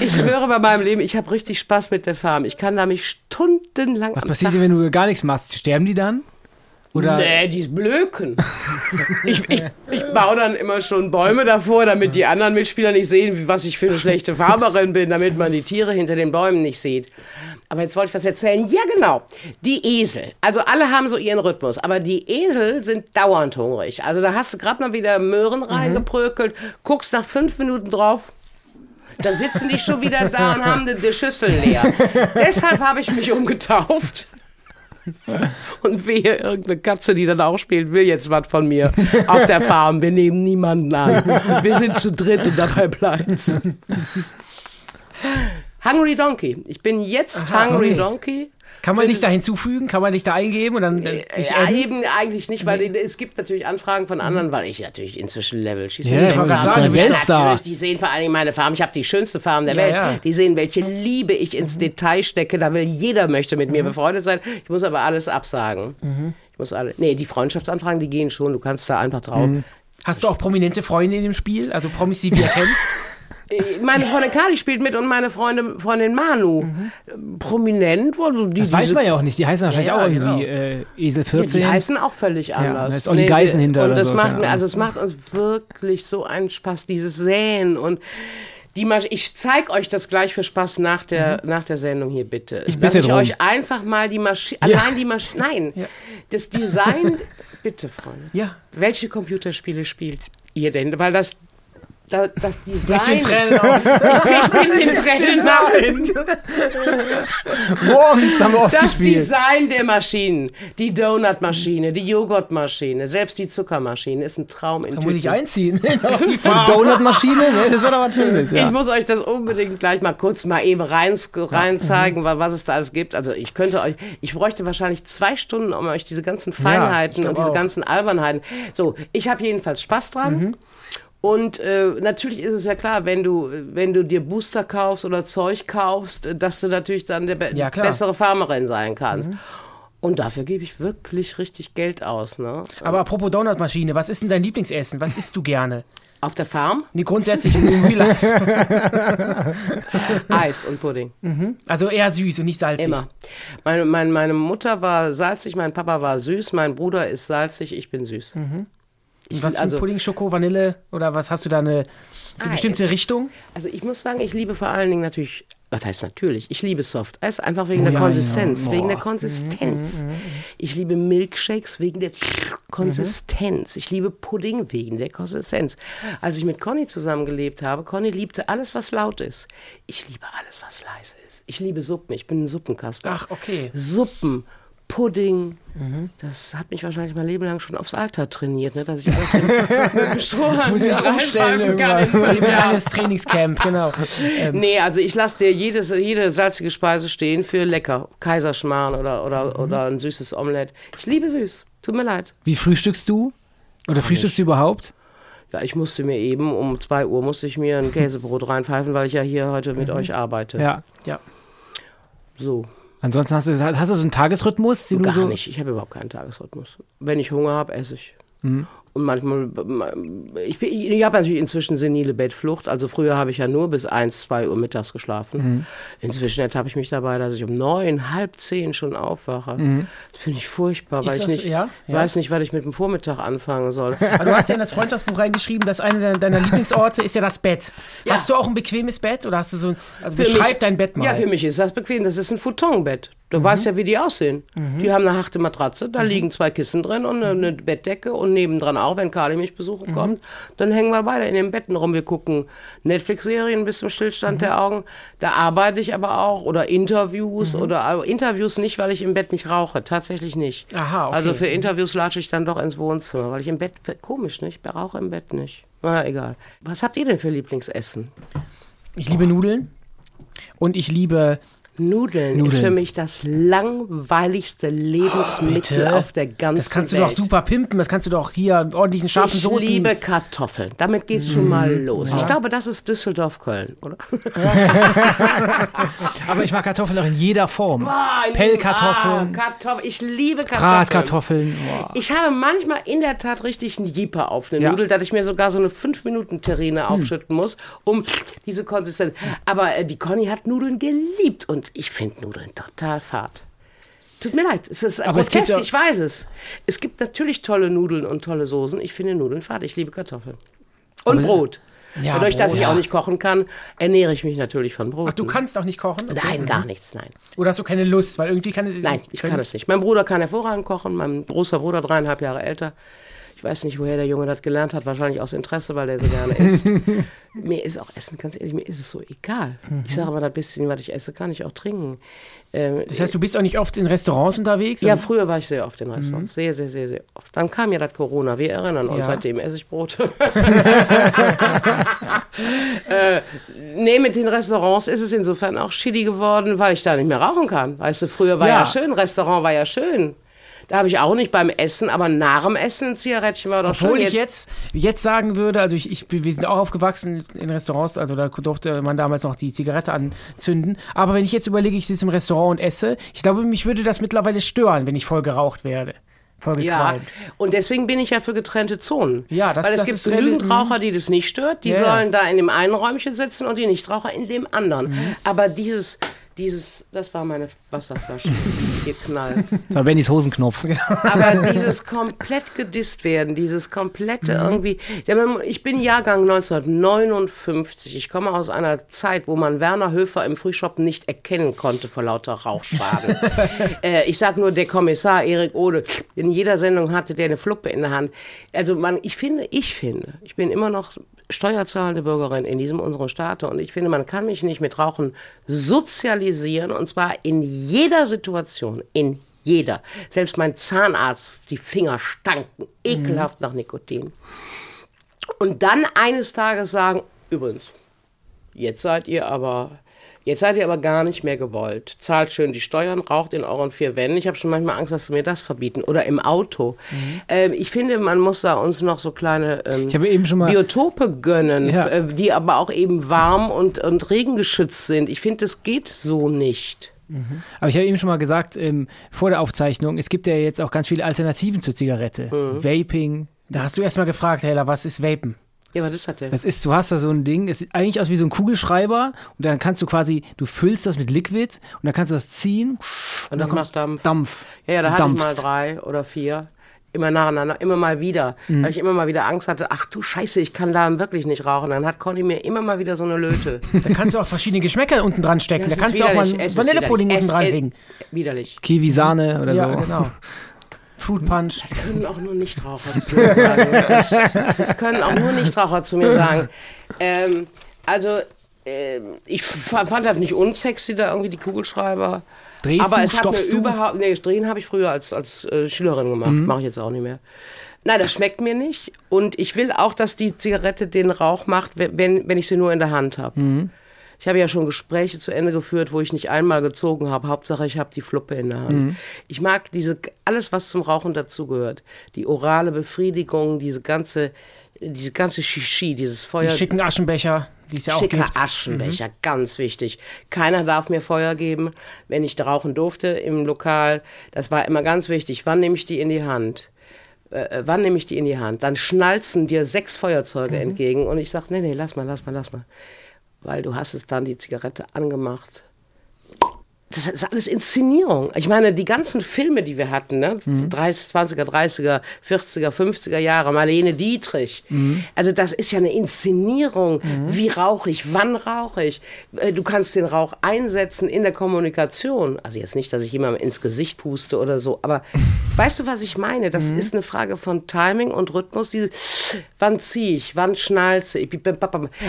ich schwöre bei meinem Leben, ich habe richtig Spaß mit der Farm. Ich kann da mich stundenlang. Was passiert, Tag wenn du gar nichts machst? Sterben die dann? Oder? Nee, die blöken. ich, ich, ich baue dann immer schon Bäume davor, damit die anderen Mitspieler nicht sehen, was ich für eine schlechte Farmerin bin, damit man die Tiere hinter den Bäumen nicht sieht. Aber jetzt wollte ich was erzählen. Ja, genau. Die Esel. Also alle haben so ihren Rhythmus, aber die Esel sind dauernd hungrig. Also da hast du gerade mal wieder Möhren mhm. reingeprökelt, guckst nach fünf Minuten drauf, da sitzen die schon wieder da und haben die, Schüssel leer. Deshalb habe ich mich umgetauft. Und wehe, irgendeine Katze, die dann auch spielt, will jetzt was von mir auf der Farm. Wir nehmen niemanden an. Wir sind zu dritt und dabei bleibt's. Hungry Donkey. Ich bin jetzt Aha, Hungry okay. Donkey. Kann man dich da hinzufügen? Kann man dich da eingeben und dann äh, Ja, eben eigentlich nicht, weil nee. es gibt natürlich Anfragen von anderen, weil ich natürlich inzwischen Level schieße. Ja, ich wollte sagen, Weltstar. Die sehen vor allem meine Farm. Ich habe die schönste Farm der ja, Welt. Ja. Die sehen, welche Liebe ich ins mhm. Detail stecke. Da will jeder möchte mit mhm. mir befreundet sein. Ich muss aber alles absagen. Mhm. Ich muss alle. Nee, die Freundschaftsanfragen, die gehen schon. Du kannst da einfach drauf. Mhm. Hast du auch prominente Freunde in dem Spiel? Also Promis, die wir kennen? Meine Freundin Kali spielt mit und meine Freundin, Freundin Manu. Mhm. Prominent. Also die, das weiß man ja auch nicht. Die heißen wahrscheinlich ja, auch irgendwie genau. äh, Esel 14. Ja, die heißen auch völlig anders. Ja, da ist Olli nee, Geißen hinter. Und das so, macht, also es macht uns wirklich so einen Spaß, dieses Säen und die Masch ich zeige euch das gleich für Spaß nach der, mhm. nach der Sendung hier, bitte. Ich bitte Dass ich drum. euch einfach mal die Maschine, ja. allein die Maschine, nein, ja. das Design, bitte, Freunde. Ja. Welche Computerspiele spielt ihr denn? Weil das da, das Design. den Tränen aus. Ich bin den Tränen Worms haben wir oft Das gespielt. Design der Maschinen, die Donutmaschine, die Joghurtmaschine, selbst die Zuckermaschine ist ein Traum in Da muss ich Tüten. einziehen. Auf die. Donutmaschine, ne? das war doch was Schönes. Ja. Ich muss euch das unbedingt gleich mal kurz mal eben rein, rein zeigen, wa- was es da alles gibt. Also ich könnte euch, ich bräuchte wahrscheinlich zwei Stunden, um euch diese ganzen Feinheiten ich und diese auch. ganzen Albernheiten. So, ich habe jedenfalls Spaß dran. Und äh, natürlich ist es ja klar, wenn du, wenn du dir Booster kaufst oder Zeug kaufst, äh, dass du natürlich dann der be Ja, bessere Farmerin sein kannst. Und dafür gebe ich wirklich richtig Geld aus. Ne? Aber apropos Donutmaschine, was ist denn dein Lieblingsessen? Was isst du gerne? Auf der Farm Nee, grundsätzlich im Real Life. Eis und Pudding. Also eher süß und nicht salzig. Immer. Meine, meine, meine Mutter war salzig, mein Papa war süß, mein Bruder ist salzig, ich bin süß. Ich, was für also, Pudding, Schoko, Vanille oder was hast du da eine, eine bestimmte Eis. Richtung? also ich muss sagen, ich liebe vor allen Dingen natürlich, was heißt natürlich, ich liebe Soft Eis, einfach wegen Oh der ja, Konsistenz, ja. wegen der. Konsistenz. Ich liebe Milkshakes wegen der Konsistenz. Ich liebe Pudding wegen der Konsistenz. Als ich mit Conny zusammengelebt habe, Conny liebte alles, was laut ist. Ich liebe alles, was leise ist. Ich liebe Suppen, ich bin ein Suppenkasper. Ach, okay. Suppen, Pudding. Mhm. Das hat mich wahrscheinlich mein Leben lang schon aufs Alter trainiert, ne? dass ich alles mit dem Strohhalm Muss ich umstellen kann. kleines Trainingscamp, genau. Ähm, Nee, also ich lasse dir jedes, jede salzige Speise stehen für lecker. Kaiserschmarrn oder, Mhm. oder, oder ein süßes Omelett. Ich liebe süß. Tut mir leid. Wie frühstückst du? Oder frühstückst du überhaupt? Ja, ich musste mir eben um 2 Uhr musste ich mir ein Käsebrot reinpfeifen, weil ich ja hier heute mit Mhm. euch arbeite. Ja. ja. So. Ansonsten hast du, hast du so einen Tagesrhythmus, den du Gar so. nicht. Ich habe überhaupt keinen Tagesrhythmus. Wenn ich Hunger habe, esse ich. Mhm. Und manchmal, ich, ich habe natürlich inzwischen senile Bettflucht. Also früher habe ich ja nur bis 1, 2 Uhr mittags geschlafen. Mhm. Inzwischen ertappe ich mich dabei, dass ich um neun, halb zehn schon aufwache. Mhm. Das finde ich furchtbar, weil Ist ich das- nicht, ja? Ja. weiß nicht, was ich mit dem Vormittag anfangen soll. Aber du hast ja in das Freundschaftsbuch reingeschrieben, dass einer deiner, deiner Lieblingsorte ist ja das Bett. Ja. Hast du auch ein bequemes Bett oder hast du so ein. Also beschreib mich- dein Bett mal. Ja, für mich ist das bequem. Das ist ein Futonbett. Du Mhm. weißt ja, wie die aussehen. Die haben eine harte Matratze, da liegen zwei Kissen drin und eine, Mhm. Bettdecke und nebendran auch, wenn Kali mich besuchen kommt, dann hängen wir beide in den Betten rum. Wir gucken Netflix-Serien bis zum Mhm. Stillstand der Augen. Da arbeite ich aber auch oder Interviews Mhm. oder aber Interviews nicht, weil ich im Bett nicht rauche. Tatsächlich nicht. Aha, okay. Also für Interviews latsche ich dann doch ins Wohnzimmer, weil ich im Bett, komisch nicht, ich rauche im Bett nicht. Na, egal. Was habt ihr denn für Lieblingsessen? Ich liebe Nudeln und ich liebe. Nudeln, ist Nudeln. für mich das langweiligste Lebensmittel bitte? auf der ganzen Das kannst du Welt. doch super pimpen. Das kannst du doch hier ordentlichen scharfen ich Soßen. liebe Kartoffeln. Damit geht's schon mal los. Ich glaube, das ist Düsseldorf-Köln, oder? Aber ich mag Kartoffeln auch in jeder Form. Ah, Pellkartoffeln, Ah, Kartoffel. Ich liebe Kartoffeln. Bratkartoffeln. Boah. Ich habe manchmal in der Tat richtig einen Jeeper auf eine Ja. Nudel, dass ich mir sogar so eine 5-Minuten-Terrine aufschütten muss, um diese Konsistenz. Aber äh, die Conny hat Nudeln geliebt und ich finde Nudeln total fad. Tut mir leid, es ist Aber grotesk, ja- ich weiß es. Es gibt natürlich tolle Nudeln und tolle Soßen. Ich finde Nudeln fad, ich liebe Kartoffeln. Und Brot. Ja, Dadurch, dass Brot, ich ja. auch nicht kochen kann, ernähre ich mich natürlich von Brot. Ach, du kannst auch nicht kochen? Okay. Nein, gar nichts, nein. Oder hast du keine Lust? Weil irgendwie kann es. Nein, ich kann es nicht. Mein Bruder kann hervorragend kochen, mein großer Bruder, dreieinhalb Jahre älter. Ich weiß nicht, woher der Junge das gelernt hat, wahrscheinlich aus Interesse, weil er so gerne isst. mir ist auch Essen, ganz ehrlich, mir ist es so egal. Ich sage mal, das bisschen, was ich esse, kann ich auch trinken. Ähm, Das heißt, du bist auch nicht oft in Restaurants unterwegs? ja, früher war ich sehr oft in Restaurants. Sehr, sehr, sehr, sehr oft. Dann kam ja das Corona, wir erinnern uns, Ja. seitdem esse ich Brot. äh, nee, mit den Restaurants ist es insofern auch shitty geworden, weil ich da nicht mehr rauchen kann. Weißt du, früher war ja, Ja. schön, Restaurant war ja schön. Da habe ich auch nicht beim Essen, aber nach dem Essen ein Zigarettchen war doch Obwohl schön. ich jetzt, jetzt sagen würde, also ich, ich, wir sind auch aufgewachsen in Restaurants, also da durfte man damals noch die Zigarette anzünden. Aber wenn ich jetzt überlege, ich sitze im Restaurant und esse, ich glaube, mich würde das mittlerweile stören, wenn ich voll geraucht werde. Voll Ja, und deswegen bin ich ja für getrennte Zonen. Ja, das- Weil es das gibt genügend mhm. Raucher, die das nicht stört, die ja. sollen da in dem einen Räumchen sitzen und die Nichtraucher in dem anderen. Mhm. Aber dieses, dieses, das war meine Wasserflasche, geknallt. Das war Bennys Hosenknopf. Aber dieses komplett gedisst werden, dieses komplette Mhm. irgendwie. Ich bin Jahrgang 1959. Ich komme aus einer Zeit, wo man Werner Höfer im Frühschoppen nicht erkennen konnte vor lauter Rauchschwaden. äh, ich sag nur, der Kommissar Erik Ode, in jeder Sendung hatte der eine Fluppe in der Hand. Also man, ich finde, ich finde, ich bin immer noch steuerzahlende Bürgerin in diesem unserem Staat und ich finde, man kann mich nicht mit Rauchen sozialisieren und zwar in jeder Situation, in jeder. Selbst mein Zahnarzt, die Finger stanken ekelhaft mhm. nach Nikotin. Und dann eines Tages sagen, übrigens, jetzt seid ihr aber Jetzt seid ihr aber gar nicht mehr gewollt. Zahlt schön die Steuern, raucht in euren vier Wänden. Ich habe schon manchmal Angst, dass sie mir das verbieten. Oder im Auto. Mhm. Ähm, ich finde, man muss da uns noch so kleine ähm, Biotope gönnen, ja. Äh, die aber auch eben warm und, und regengeschützt sind. Ich finde, das geht so nicht. Mhm. Aber ich habe eben schon mal gesagt, ähm, vor der Aufzeichnung, es gibt ja jetzt auch ganz viele Alternativen zur Zigarette. Mhm. Vaping. Da hast du erst mal gefragt, Hela, was ist Vapen? Ja, aber das hat der. Das ist, du hast da so ein Ding, es sieht eigentlich aus wie so ein Kugelschreiber und dann kannst du quasi, du füllst das mit Liquid und dann kannst du das ziehen und, und dann, kommt Dampf. Dampf. Ja, ja da hatte ich mal drei oder vier. Immer nacheinander, immer mal wieder. Mhm. Weil ich immer mal wieder Angst hatte, ach du Scheiße, ich kann da wirklich nicht rauchen. Dann hat Conny mir immer mal wieder so eine Löte. da kannst du auch verschiedene Geschmäcker unten dran stecken. Da kannst du auch mal Vanillepudding unten dran legen. Widerlich. Kiwi-Sahne oder ja, so. genau. Fruit Punch. Das können auch nur Nichtraucher zu mir sagen. Das können auch nur Nichtraucher zu mir sagen. Ähm, also, äh, ich fand das nicht unsexy, da irgendwie die Kugelschreiber. Drehst aber du, es hat mir du? überhaupt. Nee, drehen habe ich früher als, als äh, Schülerin gemacht. Mhm. Mache ich jetzt auch nicht mehr. Nein, das schmeckt mir nicht. Und ich will auch, dass die Zigarette den Rauch macht, wenn, wenn ich sie nur in der Hand habe. Mhm. Ich habe ja schon Gespräche zu Ende geführt, wo ich nicht einmal gezogen habe. Hauptsache, ich habe die Fluppe in der Hand. Mhm. Ich mag diese alles, was zum Rauchen dazugehört. Die orale Befriedigung, diese ganze, diese ganze Shishi, dieses Feuer. Die schicken Aschenbecher. Die es ja Schicker auch gibt. Aschenbecher, mhm. ganz wichtig. Keiner darf mir Feuer geben, wenn ich rauchen durfte im Lokal. Das war immer ganz wichtig. Wann nehme ich die in die Hand? Äh, äh wann nehme ich die in die Hand? Dann schnalzen dir sechs Feuerzeuge mhm. entgegen und ich sage, nee, nee, lass mal, lass mal, lass mal weil du hast es dann die Zigarette angemacht das ist alles Inszenierung. Ich meine, die ganzen Filme, die wir hatten, ne? Mhm. 30, 20er, 30er, 40er, 50er Jahre, Marlene Dietrich. Mhm. Also das ist ja eine Inszenierung. Mhm. Wie rauche ich? Wann rauche ich? Äh, du kannst den Rauch einsetzen in der Kommunikation. Also jetzt nicht, dass ich jemandem ins Gesicht puste oder so, aber weißt du, was ich meine? Das mhm. ist eine Frage von Timing und Rhythmus. Diese, wann ziehe ich? Wann schnalze ich?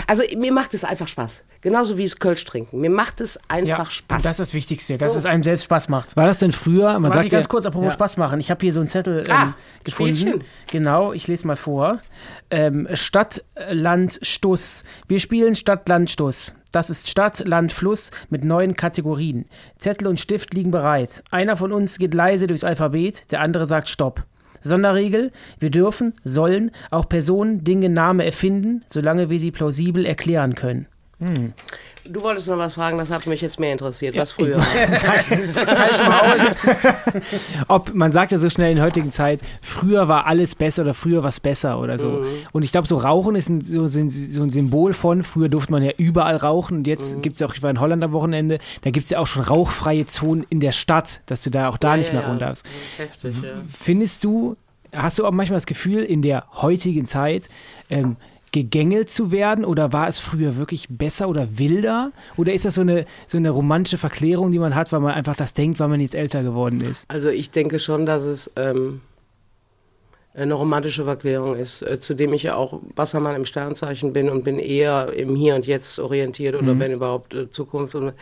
Also mir macht es einfach Spaß. Genauso wie es Kölsch trinken. Mir macht es einfach ja, Spaß. Das ist das Wichtigste, dass so. es einem selbst Spaß macht. War das denn früher? Man Warte sagt ganz ja, kurz, apropos ja. Spaß machen. Ich habe hier so einen Zettel ähm, ah, gefunden. Spielchen. Genau, ich lese mal vor. Ähm, Stadt, Land, Stuss. Wir spielen Stadt, Land, Stuss. Das ist Stadt, Land, Fluss mit neuen Kategorien. Zettel und Stift liegen bereit. Einer von uns geht leise durchs Alphabet, der andere sagt Stopp. Sonderregel, wir dürfen, sollen auch Personen, Dinge, Namen erfinden, solange wir sie plausibel erklären können. Hm. Du wolltest noch was fragen, das hat mich jetzt mehr interessiert. Was früher? Ob man sagt ja so schnell in der heutigen Zeit, früher war alles besser oder früher war es besser oder so. Mhm. Und ich glaube, so Rauchen ist ein, so, so, ein Symbol von, früher durfte man ja überall rauchen und jetzt mhm. gibt es ja auch, ich war in Holland am Wochenende, da gibt es ja auch schon rauchfreie Zonen in der Stadt, dass du da auch da ja, nicht mehr ja, runter darfst. Heftig, ja. Findest du, hast du auch manchmal das Gefühl, in der heutigen Zeit, ähm, gegängelt zu werden? Oder war es früher wirklich besser oder wilder? Oder ist das so eine, so eine romantische Verklärung, die man hat, weil man einfach das denkt, weil man jetzt älter geworden ist? Also ich denke schon, dass es ähm, eine romantische Verklärung ist, äh, zudem ich ja auch Wassermann im Sternzeichen bin und bin eher im Hier und Jetzt orientiert oder mhm. wenn überhaupt äh, Zukunft. Und,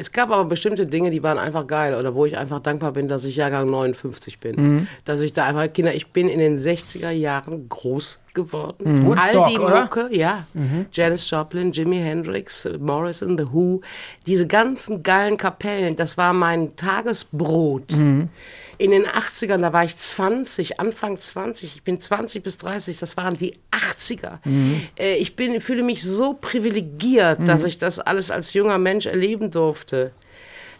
es gab aber bestimmte Dinge, die waren einfach geil oder wo ich einfach dankbar bin, dass ich Jahrgang 59 bin. Mhm. Dass ich da einfach, Kinder, ich bin in den 60er Jahren groß geworden. Mhm. All die Mucke, ja. Mhm. Janis Joplin, Jimi Hendrix, Morrison, The Who, diese ganzen geilen Kapellen, das war mein Tagesbrot. Mhm in den 80ern, da war ich 20, Anfang 20, ich bin 20 bis 30, das waren die 80er. Mhm. Äh, ich bin, fühle mich so privilegiert, mhm. dass ich das alles als junger Mensch erleben durfte.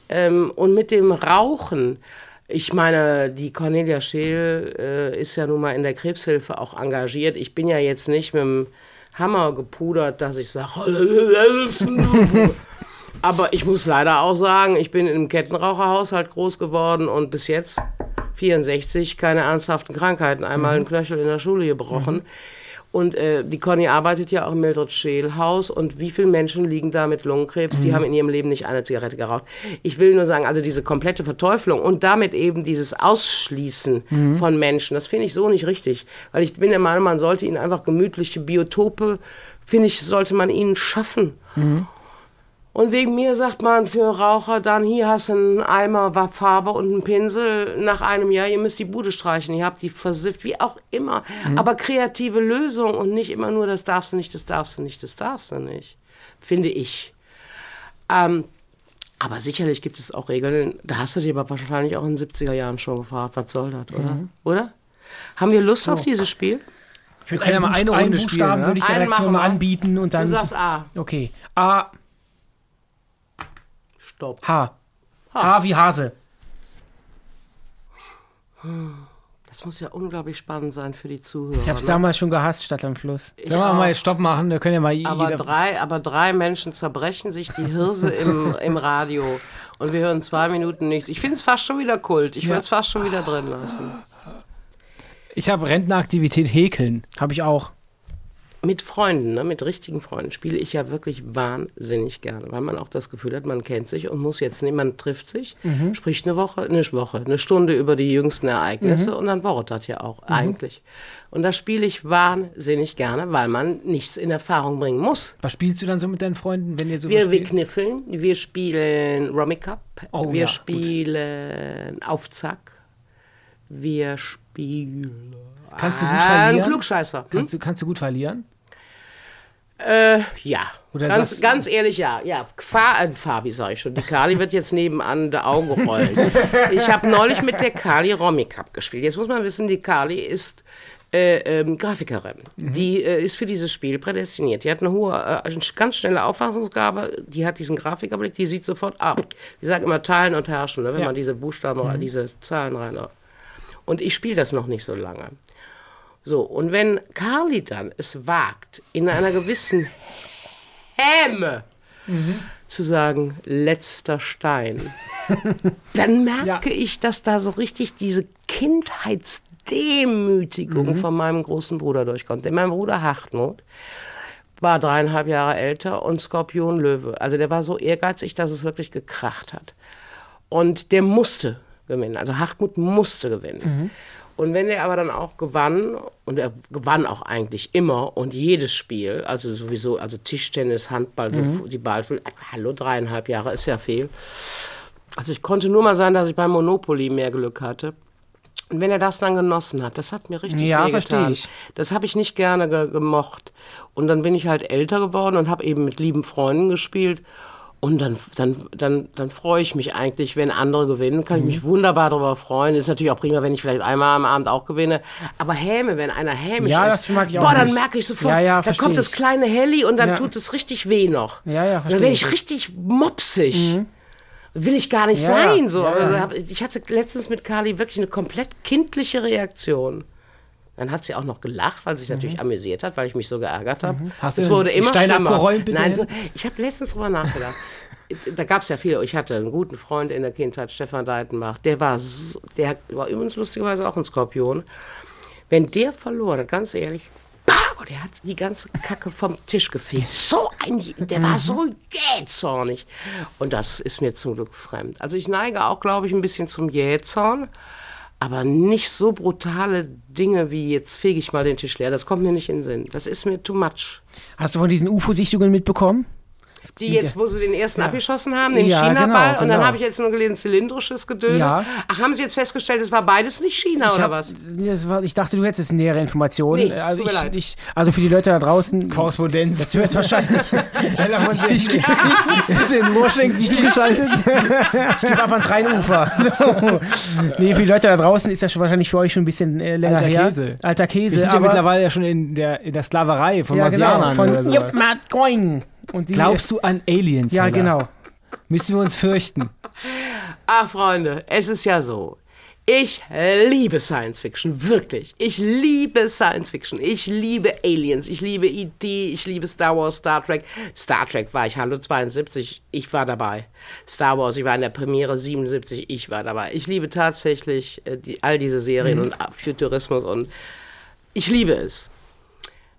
Ähm, und mit dem Rauchen, ich meine, die Cornelia Scheel äh, ist ja nun mal in der Krebshilfe auch engagiert. Ich bin ja jetzt nicht mit dem Hammer gepudert, dass ich sage, Aber ich muss leider auch sagen, ich bin in einem Kettenraucherhaushalt groß geworden und bis jetzt 64 keine ernsthaften Krankheiten, einmal einen Knöchel in der Schule gebrochen. Und äh, die Conny arbeitet ja auch im Mildred Scheel Haus. Und wie viele Menschen liegen da mit Lungenkrebs? Die haben in ihrem Leben nicht eine Zigarette geraucht. Ich will nur sagen, also diese komplette Verteuflung und damit eben dieses Ausschließen von Menschen, das finde ich so nicht richtig. Weil ich bin der Meinung, man sollte ihnen einfach gemütliche Biotope, finde ich, sollte man ihnen schaffen. Und wegen mir sagt man für Raucher dann, hier hast du einen Eimer Farbe und einen Pinsel. Nach einem Jahr, ihr müsst die Bude streichen, ihr habt die versifft, wie auch immer. Aber kreative Lösung und nicht immer nur, das darfst du nicht, das darfst du nicht, das darfst du nicht. Finde ich. Ähm, aber sicherlich gibt es auch Regeln, da hast du dir aber wahrscheinlich auch in den 70er Jahren schon gefragt, was soll das, oder? Oder? Haben wir Lust auf dieses Spiel? Ich würde ja mal eine Runde Buchstaben spielen, ne? würde ich der Einen Redaktion mal anbieten und Du dann. sagst A. Okay. A, Stopp. H. H wie Hase. Das muss ja unglaublich spannend sein für die Zuhörer. Ich habe es ne? damals schon gehasst, Stadt am Fluss. Sollen wir auch. mal jetzt Stopp machen? Da können ja mal Aber jeder. drei, aber drei Menschen zerbrechen sich die Hirse im, im Radio und wir hören zwei Minuten nichts. Ich finde es fast schon wieder Kult. Ich würde es fast schon wieder drin lassen. Ich habe Rentneraktivität häkeln. Habe ich auch. Mit Freunden, ne, mit richtigen Freunden spiele ich ja wirklich wahnsinnig gerne, weil man auch das Gefühl hat, man kennt sich und muss jetzt nicht, man trifft sich, spricht eine Woche, eine Woche, eine Stunde über die jüngsten Ereignisse und dann dauert das ja auch eigentlich. Und da spiele ich wahnsinnig gerne, weil man nichts in Erfahrung bringen muss. Was spielst du dann so mit deinen Freunden, wenn ihr so Wir, wir kniffeln, wir spielen Rummy Cup, Oh, wir ja, gut. spielen Aufzack, wir spielen Kannst du gut einen verlieren? Klugscheißer. Hm? Kannst du, kannst du gut verlieren? Äh, ja. Oder ganz, ganz ehrlich, ja. ja. Fa äh, Fabi sage ich schon. Die Kali wird jetzt nebenan der Augen rollen. Ich habe neulich mit der Kali Romy Cup gespielt. Jetzt muss man wissen, die Kali ist äh, ähm, Grafikerin. Die äh, ist für dieses Spiel prädestiniert. Die hat eine hohe, äh, eine ganz schnelle Auffassungsgabe. Die hat diesen Grafikerblick. Die sieht sofort ab. Die sagt immer teilen und herrschen, ne, wenn Ja. man diese Buchstaben, diese Zahlen rein. Und ich spiele das noch nicht so lange. So, und wenn Carly dann es wagt, in einer gewissen Häme zu sagen, letzter Stein, dann merke ich, dass da so richtig diese Kindheitsdemütigung von meinem großen Bruder durchkommt. Denn mein Bruder Hartmut war dreieinhalb Jahre älter und Skorpion Löwe. Also der war so ehrgeizig, dass es wirklich gekracht hat. Und der musste gewinnen. Also Hartmut musste gewinnen. Und wenn er aber dann auch gewann, und er gewann auch eigentlich immer und jedes Spiel, also sowieso, also Tischtennis, Handball, so die Ball, hallo, dreieinhalb Jahre ist ja viel. Also ich konnte nur mal sein, dass ich beim Monopoly mehr Glück hatte. Und wenn er das dann genossen hat, das hat mir richtig Ja, verstehe ich. Das habe ich nicht gerne ge gemocht. Und dann bin ich halt älter geworden und habe eben mit lieben Freunden gespielt. Und dann, dann, dann, dann freue ich mich eigentlich, wenn andere gewinnen, kann ich Mhm. mich wunderbar darüber freuen. Ist natürlich auch prima, wenn ich vielleicht einmal am Abend auch gewinne. Aber Häme, wenn einer hämisch Ja, ist, das mag ich auch boah, dann nicht. merke ich sofort, Ja, ja, da kommt das ich. kleine Helly und dann Ja. tut es richtig weh noch. Ja, ja, Dann verstehe werde ich. ich richtig mopsig. Will ich gar nicht Ja, sein. So. ja, hab- Ich hatte letztens mit Carly wirklich eine komplett kindliche Reaktion. Dann hat sie auch noch gelacht, weil sie sich natürlich amüsiert hat, weil ich mich so geärgert habe. Mhm. Hast es du wurde immer Steine schlimmer. abgeräumt, bitte? Nein, so, ich habe letztens drüber nachgedacht. da gab es ja viele. Ich hatte einen guten Freund in der Kindheit, Stefan Deitenbach. Der war, so, der war übrigens lustigerweise auch ein Skorpion. Wenn der verloren hat, ganz ehrlich, pow, der hat die ganze Kacke vom Tisch gefegt. So ein, der war so jähzornig. Und das ist mir zum Glück fremd. Also ich neige auch, glaube ich, ein bisschen zum Jähzorn. Aber nicht so brutale Dinge wie jetzt fege ich mal den Tisch leer. Das kommt mir nicht in den Sinn. Das ist mir too much. Hast du von diesen UFO-Sichtungen mitbekommen? Die jetzt, wo sie den ersten abgeschossen haben, den Ja, China-Ball. genau, Und dann genau. habe ich jetzt nur gelesen, zylindrisches Gedöns. Ja. Ach, haben sie jetzt festgestellt, es war beides nicht China Ich oder hab- was? Das war, ich dachte, du hättest nähere Informationen. Nee, also, tut mir ich, leid. ich, also für die Leute da draußen. Korrespondenz. Das wird wahrscheinlich. Heller von sich. Ist in Washington zugeschaltet. Ich gebe ab ans Rheinufer. So. Nee, für die Leute da draußen ist das schon wahrscheinlich für euch schon ein bisschen äh, länger Alter her. Käse. Alter Käse. Wir sind ja mittlerweile ja schon in der, in der Sklaverei von ja, Marsianern. genau, oder von so. Glaubst du an Aliens? Ja, Heller? genau. Müssen wir uns fürchten? Ach, Freunde, es ist ja so. Ich liebe Science Fiction, wirklich. Ich liebe Science Fiction. Ich liebe Aliens. Ich liebe E.T. Ich liebe Star Wars, Star Trek. Star Trek war ich, hallo 72, ich war dabei. Star Wars, ich war in der Premiere 77, ich war dabei. Ich liebe tatsächlich äh, die, all diese Serien mhm. und Futurismus und ich liebe es.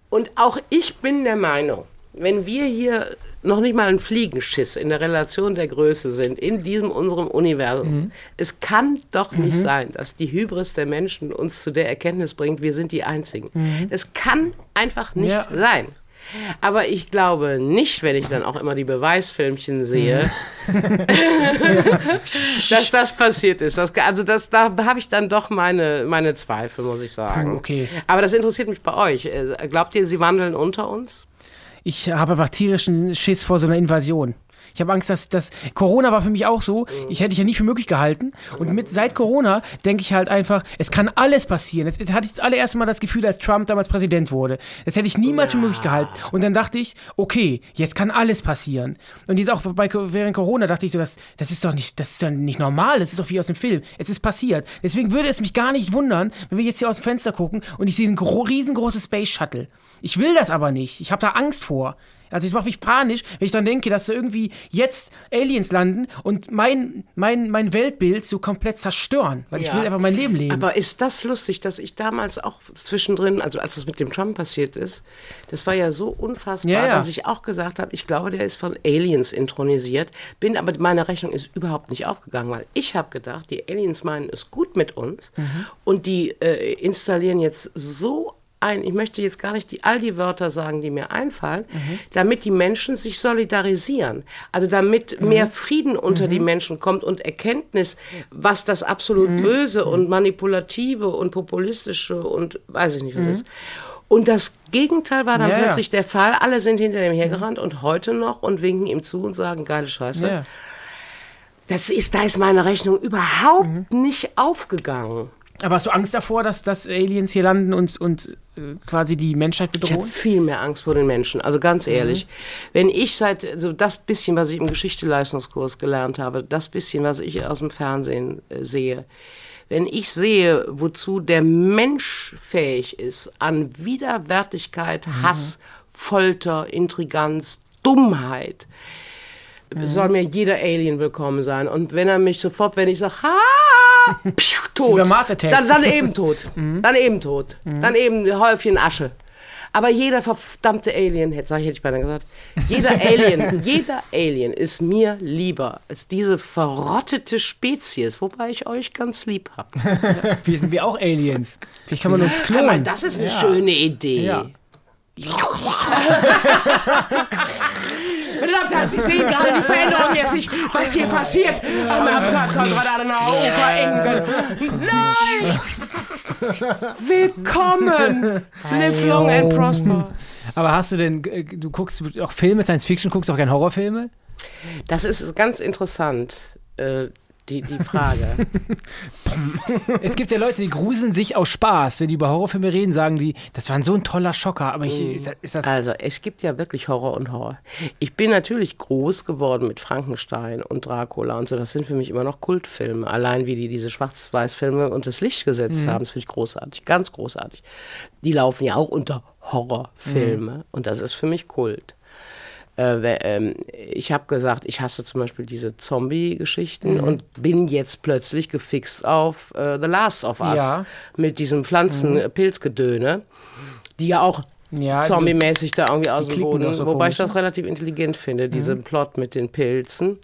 Und auch ich bin der Meinung, wenn wir hier noch nicht mal ein Fliegenschiss in der Relation der Größe sind, in diesem unserem Universum. Mhm. Es kann doch nicht mhm. sein, dass die Hybris der Menschen uns zu der Erkenntnis bringt, wir sind die Einzigen. Mhm. Es kann einfach nicht ja. sein. Aber ich glaube nicht, wenn ich dann auch immer die Beweisfilmchen sehe, mhm. dass das passiert ist. Das, also das, da habe ich dann doch meine, meine Zweifel, muss ich sagen. okay. Aber das interessiert mich bei euch. Äh, glaubt ihr, sie wandeln unter uns? Ich habe einfach tierischen Schiss vor so einer Invasion. Ich habe Angst, dass das Corona war für mich auch so. Ich hätte ich ja nie für möglich gehalten. Und mit seit Corona denke ich halt einfach, es kann alles passieren. Es hatte ich das allererste Mal das Gefühl, als Trump damals Präsident wurde. Das hätte ich niemals für möglich gehalten. Und dann dachte ich, okay, jetzt kann alles passieren. Und jetzt auch bei, während Corona dachte ich so, das, das ist doch nicht, das ist doch nicht normal. Das ist doch wie aus dem Film. Es ist passiert. Deswegen würde es mich gar nicht wundern, wenn wir jetzt hier aus dem Fenster gucken und ich sehe ein riesengroßes Space Shuttle. Ich will das aber nicht. Ich habe da Angst vor. Also ich mache mich panisch, wenn ich dann denke, dass irgendwie jetzt Aliens landen und mein, mein, mein Weltbild so komplett zerstören, weil ja. ich will einfach mein Leben leben. Aber ist das lustig, dass ich damals auch zwischendrin, also als das mit dem Trump passiert ist, das war ja so unfassbar, ja, ja. dass ich auch gesagt habe, ich glaube, der ist von Aliens intronisiert, bin aber meine Rechnung ist überhaupt nicht aufgegangen, weil ich habe gedacht, die Aliens meinen es gut mit uns mhm. und die äh, installieren jetzt so ein, ich möchte jetzt gar nicht die, all die Wörter sagen, die mir einfallen, mhm. damit die Menschen sich solidarisieren. Also damit mhm. mehr Frieden unter mhm. die Menschen kommt und Erkenntnis, was das absolut mhm. Böse und Manipulative und Populistische und weiß ich nicht was mhm. ist. Und das Gegenteil war dann ja, plötzlich ja. der Fall. Alle sind hinter dem hergerannt mhm. und heute noch und winken ihm zu und sagen, geile Scheiße. Ja. Das ist, da ist meine Rechnung überhaupt nicht aufgegangen. Aber hast du Angst davor, dass, dass Aliens hier landen und, und äh, quasi die Menschheit bedrohen? Ich habe viel mehr Angst vor den Menschen. Also ganz mhm. ehrlich, mhm. wenn ich seit also das bisschen, was ich im Geschichteleistungskurs gelernt habe, das bisschen, was ich aus dem Fernsehen äh, sehe, wenn ich sehe, wozu der Mensch fähig ist, an Widerwärtigkeit, mhm. Hass, Folter, Intriganz, Dummheit, mhm. soll mir jeder Alien willkommen sein. Und wenn er mich sofort, wenn ich sage, ha, Piu, tot. Über Mars Dann, dann eben tot. Mhm. Dann eben tot. Mhm. Dann eben ein Häufchen Asche. Aber jeder verdammte Alien, hätte, hätte ich beinahe gesagt, jeder Alien, jeder Alien ist mir lieber als diese verrottete Spezies, wobei ich euch ganz lieb habe. wir sind wir auch Aliens. Vielleicht kann man uns klonen. Das ist eine ja. schöne Idee. Ja. Meine Damen und Herren, Sie sehen gerade die Veränderung jetzt nicht, was hier passiert am Konrad Adenauer Nein! Willkommen! Live long and prosper. Aber hast du denn, äh, du guckst auch Filme, Science Fiction, guckst auch gerne Horrorfilme? Das ist ganz interessant. Die, die Frage. es gibt ja Leute, die gruseln sich aus Spaß. Wenn die über Horrorfilme reden, sagen die, das war so ein toller Schocker. Aber ich, mm. ist, ist das. Also, es gibt ja wirklich Horror und Horror. Ich bin natürlich groß geworden mit Frankenstein und Dracula und so. Das sind für mich immer noch Kultfilme. Allein wie die diese Schwarz-Weiß-Filme und das Licht gesetzt mhm. haben, das finde ich großartig. Ganz großartig. Die laufen ja auch unter Horrorfilme. Mhm. Und das ist für mich Kult. Äh, ähm, ich habe gesagt, ich hasse zum Beispiel diese Zombie-Geschichten mhm. und bin jetzt plötzlich gefixt auf äh, The Last of Us ja. mit diesem Pflanzen-Pilzgedöne, mhm. die ja auch ja, zombie-mäßig da irgendwie aus dem Boden, so wobei komisch, ich das ne? relativ intelligent finde, mhm. diesen Plot mit den Pilzen.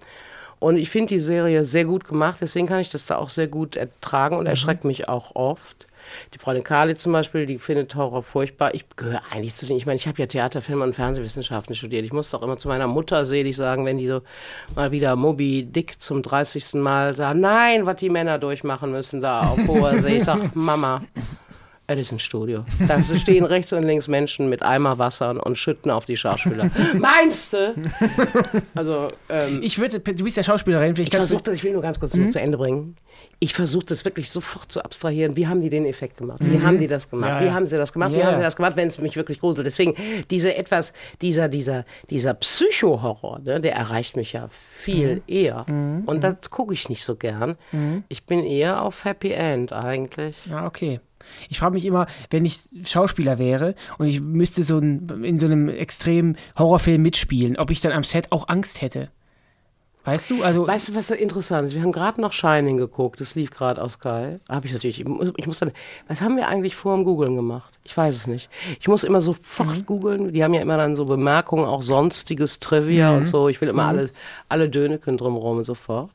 Und ich finde die Serie sehr gut gemacht, deswegen kann ich das da auch sehr gut ertragen und mhm. erschreckt mich auch oft. Die Freundin Kali zum Beispiel, die findet Horror furchtbar. Ich gehöre eigentlich zu denen, ich meine, ich habe ja Theater, Film und Fernsehwissenschaften studiert. Ich muss doch immer zu meiner Mutter selig sagen, wenn die so mal wieder Moby Dick zum 30. Mal sagen, nein, was die Männer durchmachen müssen da auf hoher See. Ich sage, Mama, Edison Studio. Da stehen rechts und links Menschen mit Eimer Wassern und schütten auf die Schauspieler. Meinst du? Also, ähm, ich würde, du bist ja Schauspielerin. Ich, versuche das, ich will nur ganz kurz mhm. zu Ende bringen. Ich versuche das wirklich sofort zu abstrahieren. Wie haben die den Effekt gemacht? Wie mhm. haben die das gemacht? Ja, Wie haben sie das gemacht? Ja. Wie haben sie das gemacht, wenn es mich wirklich gruselt? Deswegen, diese etwas, dieser, dieser, dieser Psycho-Horror, ne, der erreicht mich ja viel mhm. eher. Mhm. Und das gucke ich nicht so gern. Mhm. Ich bin eher auf Happy End eigentlich. Ja, okay. Ich frage mich immer, wenn ich Schauspieler wäre und ich müsste so ein, in so einem extremen Horrorfilm mitspielen, ob ich dann am Set auch Angst hätte. Weißt du, also. Weißt du, was interessant ist? Wir haben gerade noch Shining geguckt, das lief gerade auf Sky. Habe ich natürlich. Ich muss, ich muss dann. Was haben wir eigentlich vor dem Googlen gemacht? Ich weiß es nicht. Ich muss immer sofort mhm. googeln. Die haben ja immer dann so Bemerkungen, auch sonstiges Trivia mhm. und so. Ich will immer mhm. alle, alle Döneken drumherum und sofort.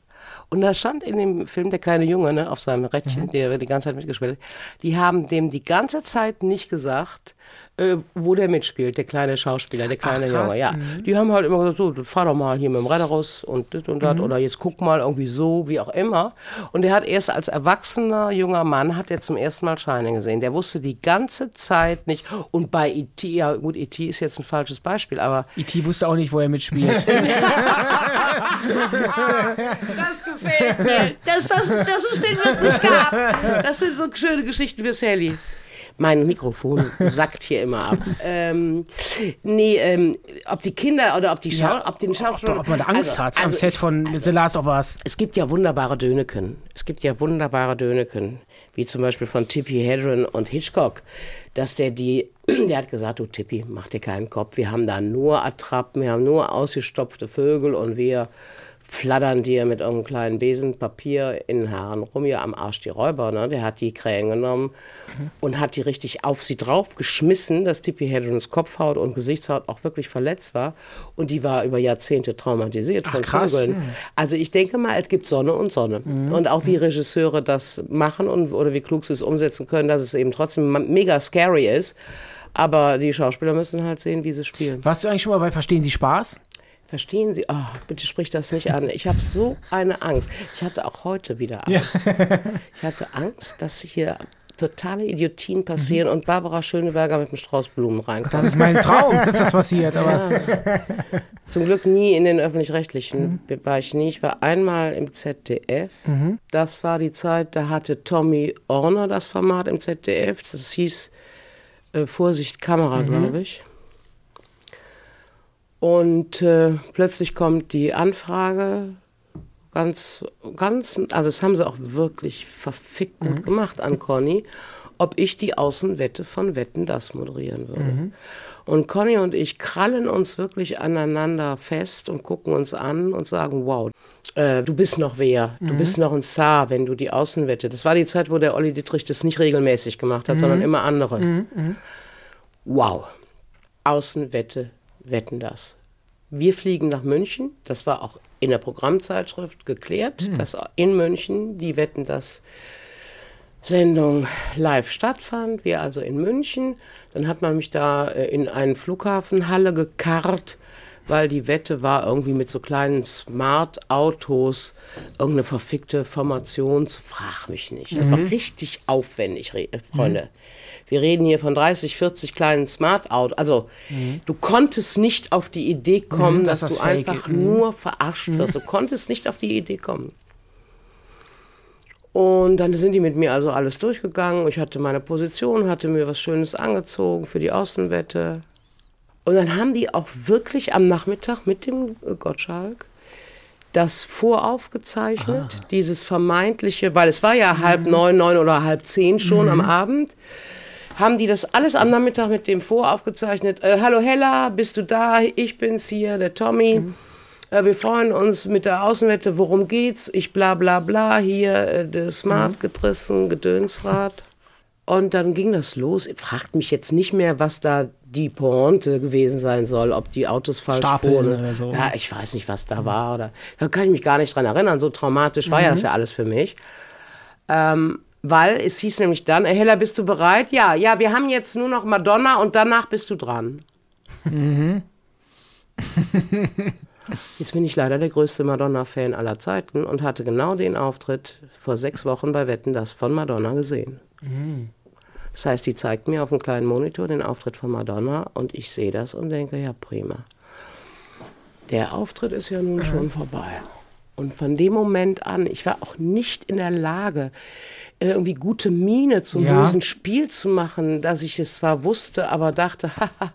Und da stand in dem Film der kleine Junge ne, auf seinem Rädchen, mhm. der die ganze Zeit mitgespielt hat, die haben dem die ganze Zeit nicht gesagt, äh, wo der mitspielt, der kleine Schauspieler, der kleine Ach, Junge. Ja. Mhm. Die haben halt immer gesagt, so, fahr doch mal hier mit dem Räder raus und das und das mhm. oder jetzt guck mal irgendwie so, wie auch immer. Und er hat erst als erwachsener junger Mann, hat er zum ersten Mal Scheine gesehen. Der wusste die ganze Zeit nicht, und bei E.T., ja gut, E.T. ist jetzt ein falsches Beispiel, aber... E.T. wusste auch nicht, wo er mitspielt. das gefällt mir, dass, das, dass es den wirklich gab. Das sind so schöne Geschichten für Sally. Mein Mikrofon sackt hier immer ab. Ähm, nee, ähm, ob die Kinder oder ob die Schau ja, ob den Schauspielern. Ob, ob, man Angst also, hat am also, Set von also, The Last of Us. Es gibt ja wunderbare Döneken. Es gibt ja wunderbare Döneken. Wie zum Beispiel von Tippi Hedren und Hitchcock. Dass der die, der hat gesagt, du Tippi, mach dir keinen Kopf. Wir haben da nur Attrappen, wir haben nur ausgestopfte Vögel und wir flattern dir mit einem kleinen Besen Papier in den Haaren rum, ja am Arsch die Räuber. Ne? Der hat die Krähen genommen mhm. und hat die richtig auf sie drauf geschmissen, dass Tippi Hedrons Kopfhaut und Gesichtshaut auch wirklich verletzt war. Und die war über Jahrzehnte traumatisiert Ach, von krass. Vögeln. Mhm. Also ich denke mal, es gibt Sonne und Sonne. Mhm. Und auch wie Regisseure das machen und, oder wie klug sie es umsetzen können, dass es eben trotzdem mega scary ist. Aber die Schauspieler müssen halt sehen, wie sie spielen. Warst du eigentlich schon mal bei Verstehen Sie Spaß? Verstehen Sie? Oh, bitte sprich das nicht an. Ich habe so eine Angst. Ich hatte auch heute wieder Angst. Ja. ich hatte Angst, dass hier totale Idiotien passieren mhm. und Barbara Schöneberger mit einem Strauß Blumen reinkommt. Das ist mein Traum, dass das passiert. Aber ja. Zum Glück nie in den öffentlich-rechtlichen mhm. war ich nie. Ich war einmal im ZDF. Mhm. Das war die Zeit, da hatte Tommy Orner das Format im ZDF. Das hieß äh, Vorsicht Kamera, mhm. glaube ich. Und äh, plötzlich kommt die Anfrage, ganz, ganz, also das haben sie auch wirklich verfickt gut mhm. gemacht an Conny, ob ich die Außenwette von Wetten das moderieren würde. Mhm. Und Conny und ich krallen uns wirklich aneinander fest und gucken uns an und sagen, wow, äh, du bist noch wer, du mhm. bist noch ein Star, wenn du die Außenwette. Das war die Zeit, wo der Olli Dietrich das nicht regelmäßig gemacht hat, sondern mhm. immer andere. Mhm. Mhm. Wow, Außenwette wetten das. Wir fliegen nach München. Das war auch in der Programmzeitschrift geklärt, mhm. dass in München die Wetten das Sendung live stattfand. Wir also in München. Dann hat man mich da äh, in eine Flughafenhalle gekarrt, weil die Wette war irgendwie mit so kleinen Smart-Autos irgendeine verfickte Formation. Frag mich nicht. Das war mhm. richtig aufwendig, Freunde. Mhm. Wir reden hier von 30, 40 kleinen Smart Autos. Also mhm. du konntest nicht auf die Idee kommen, mhm, dass, dass das du einfach mhm. nur verarscht mhm. wirst. Du konntest nicht auf die Idee kommen. Und dann sind die mit mir also alles durchgegangen. Ich hatte meine Position, hatte mir was Schönes angezogen für die Außenwette. Und dann haben die auch wirklich am Nachmittag mit dem Gottschalk das voraufgezeichnet, ah. dieses vermeintliche, weil es war ja halb mhm. neun, neun oder halb zehn schon mhm. am Abend haben die das alles am Nachmittag mit dem voraufgezeichnet. Äh, Hallo Hella, bist du da? Ich bin's hier, der Tommy. Mhm. Äh, wir freuen uns mit der Außenwette. Worum geht's? Ich bla bla bla. Hier, äh, der Smart gedrissen, Gedönsrad. Und dann ging das los. Fragt mich jetzt nicht mehr, was da die Pointe gewesen sein soll, ob die Autos falsch Stapeln fuhren. Oder so. Ja, ich weiß nicht, was da war. Oder, da kann ich mich gar nicht dran erinnern. So traumatisch war mhm. ja das ja alles für mich. Ähm, weil es hieß nämlich dann, Hella, bist du bereit? Ja, ja, wir haben jetzt nur noch Madonna und danach bist du dran. Mhm. jetzt bin ich leider der größte Madonna-Fan aller Zeiten und hatte genau den Auftritt vor sechs Wochen bei Wetten das von Madonna gesehen. Mhm. Das heißt, die zeigt mir auf einem kleinen Monitor den Auftritt von Madonna und ich sehe das und denke, ja prima. Der Auftritt ist ja nun schon vorbei. Und von dem Moment an, ich war auch nicht in der Lage, irgendwie gute Miene zum Ja. bösen Spiel zu machen, dass ich es zwar wusste, aber dachte, haha,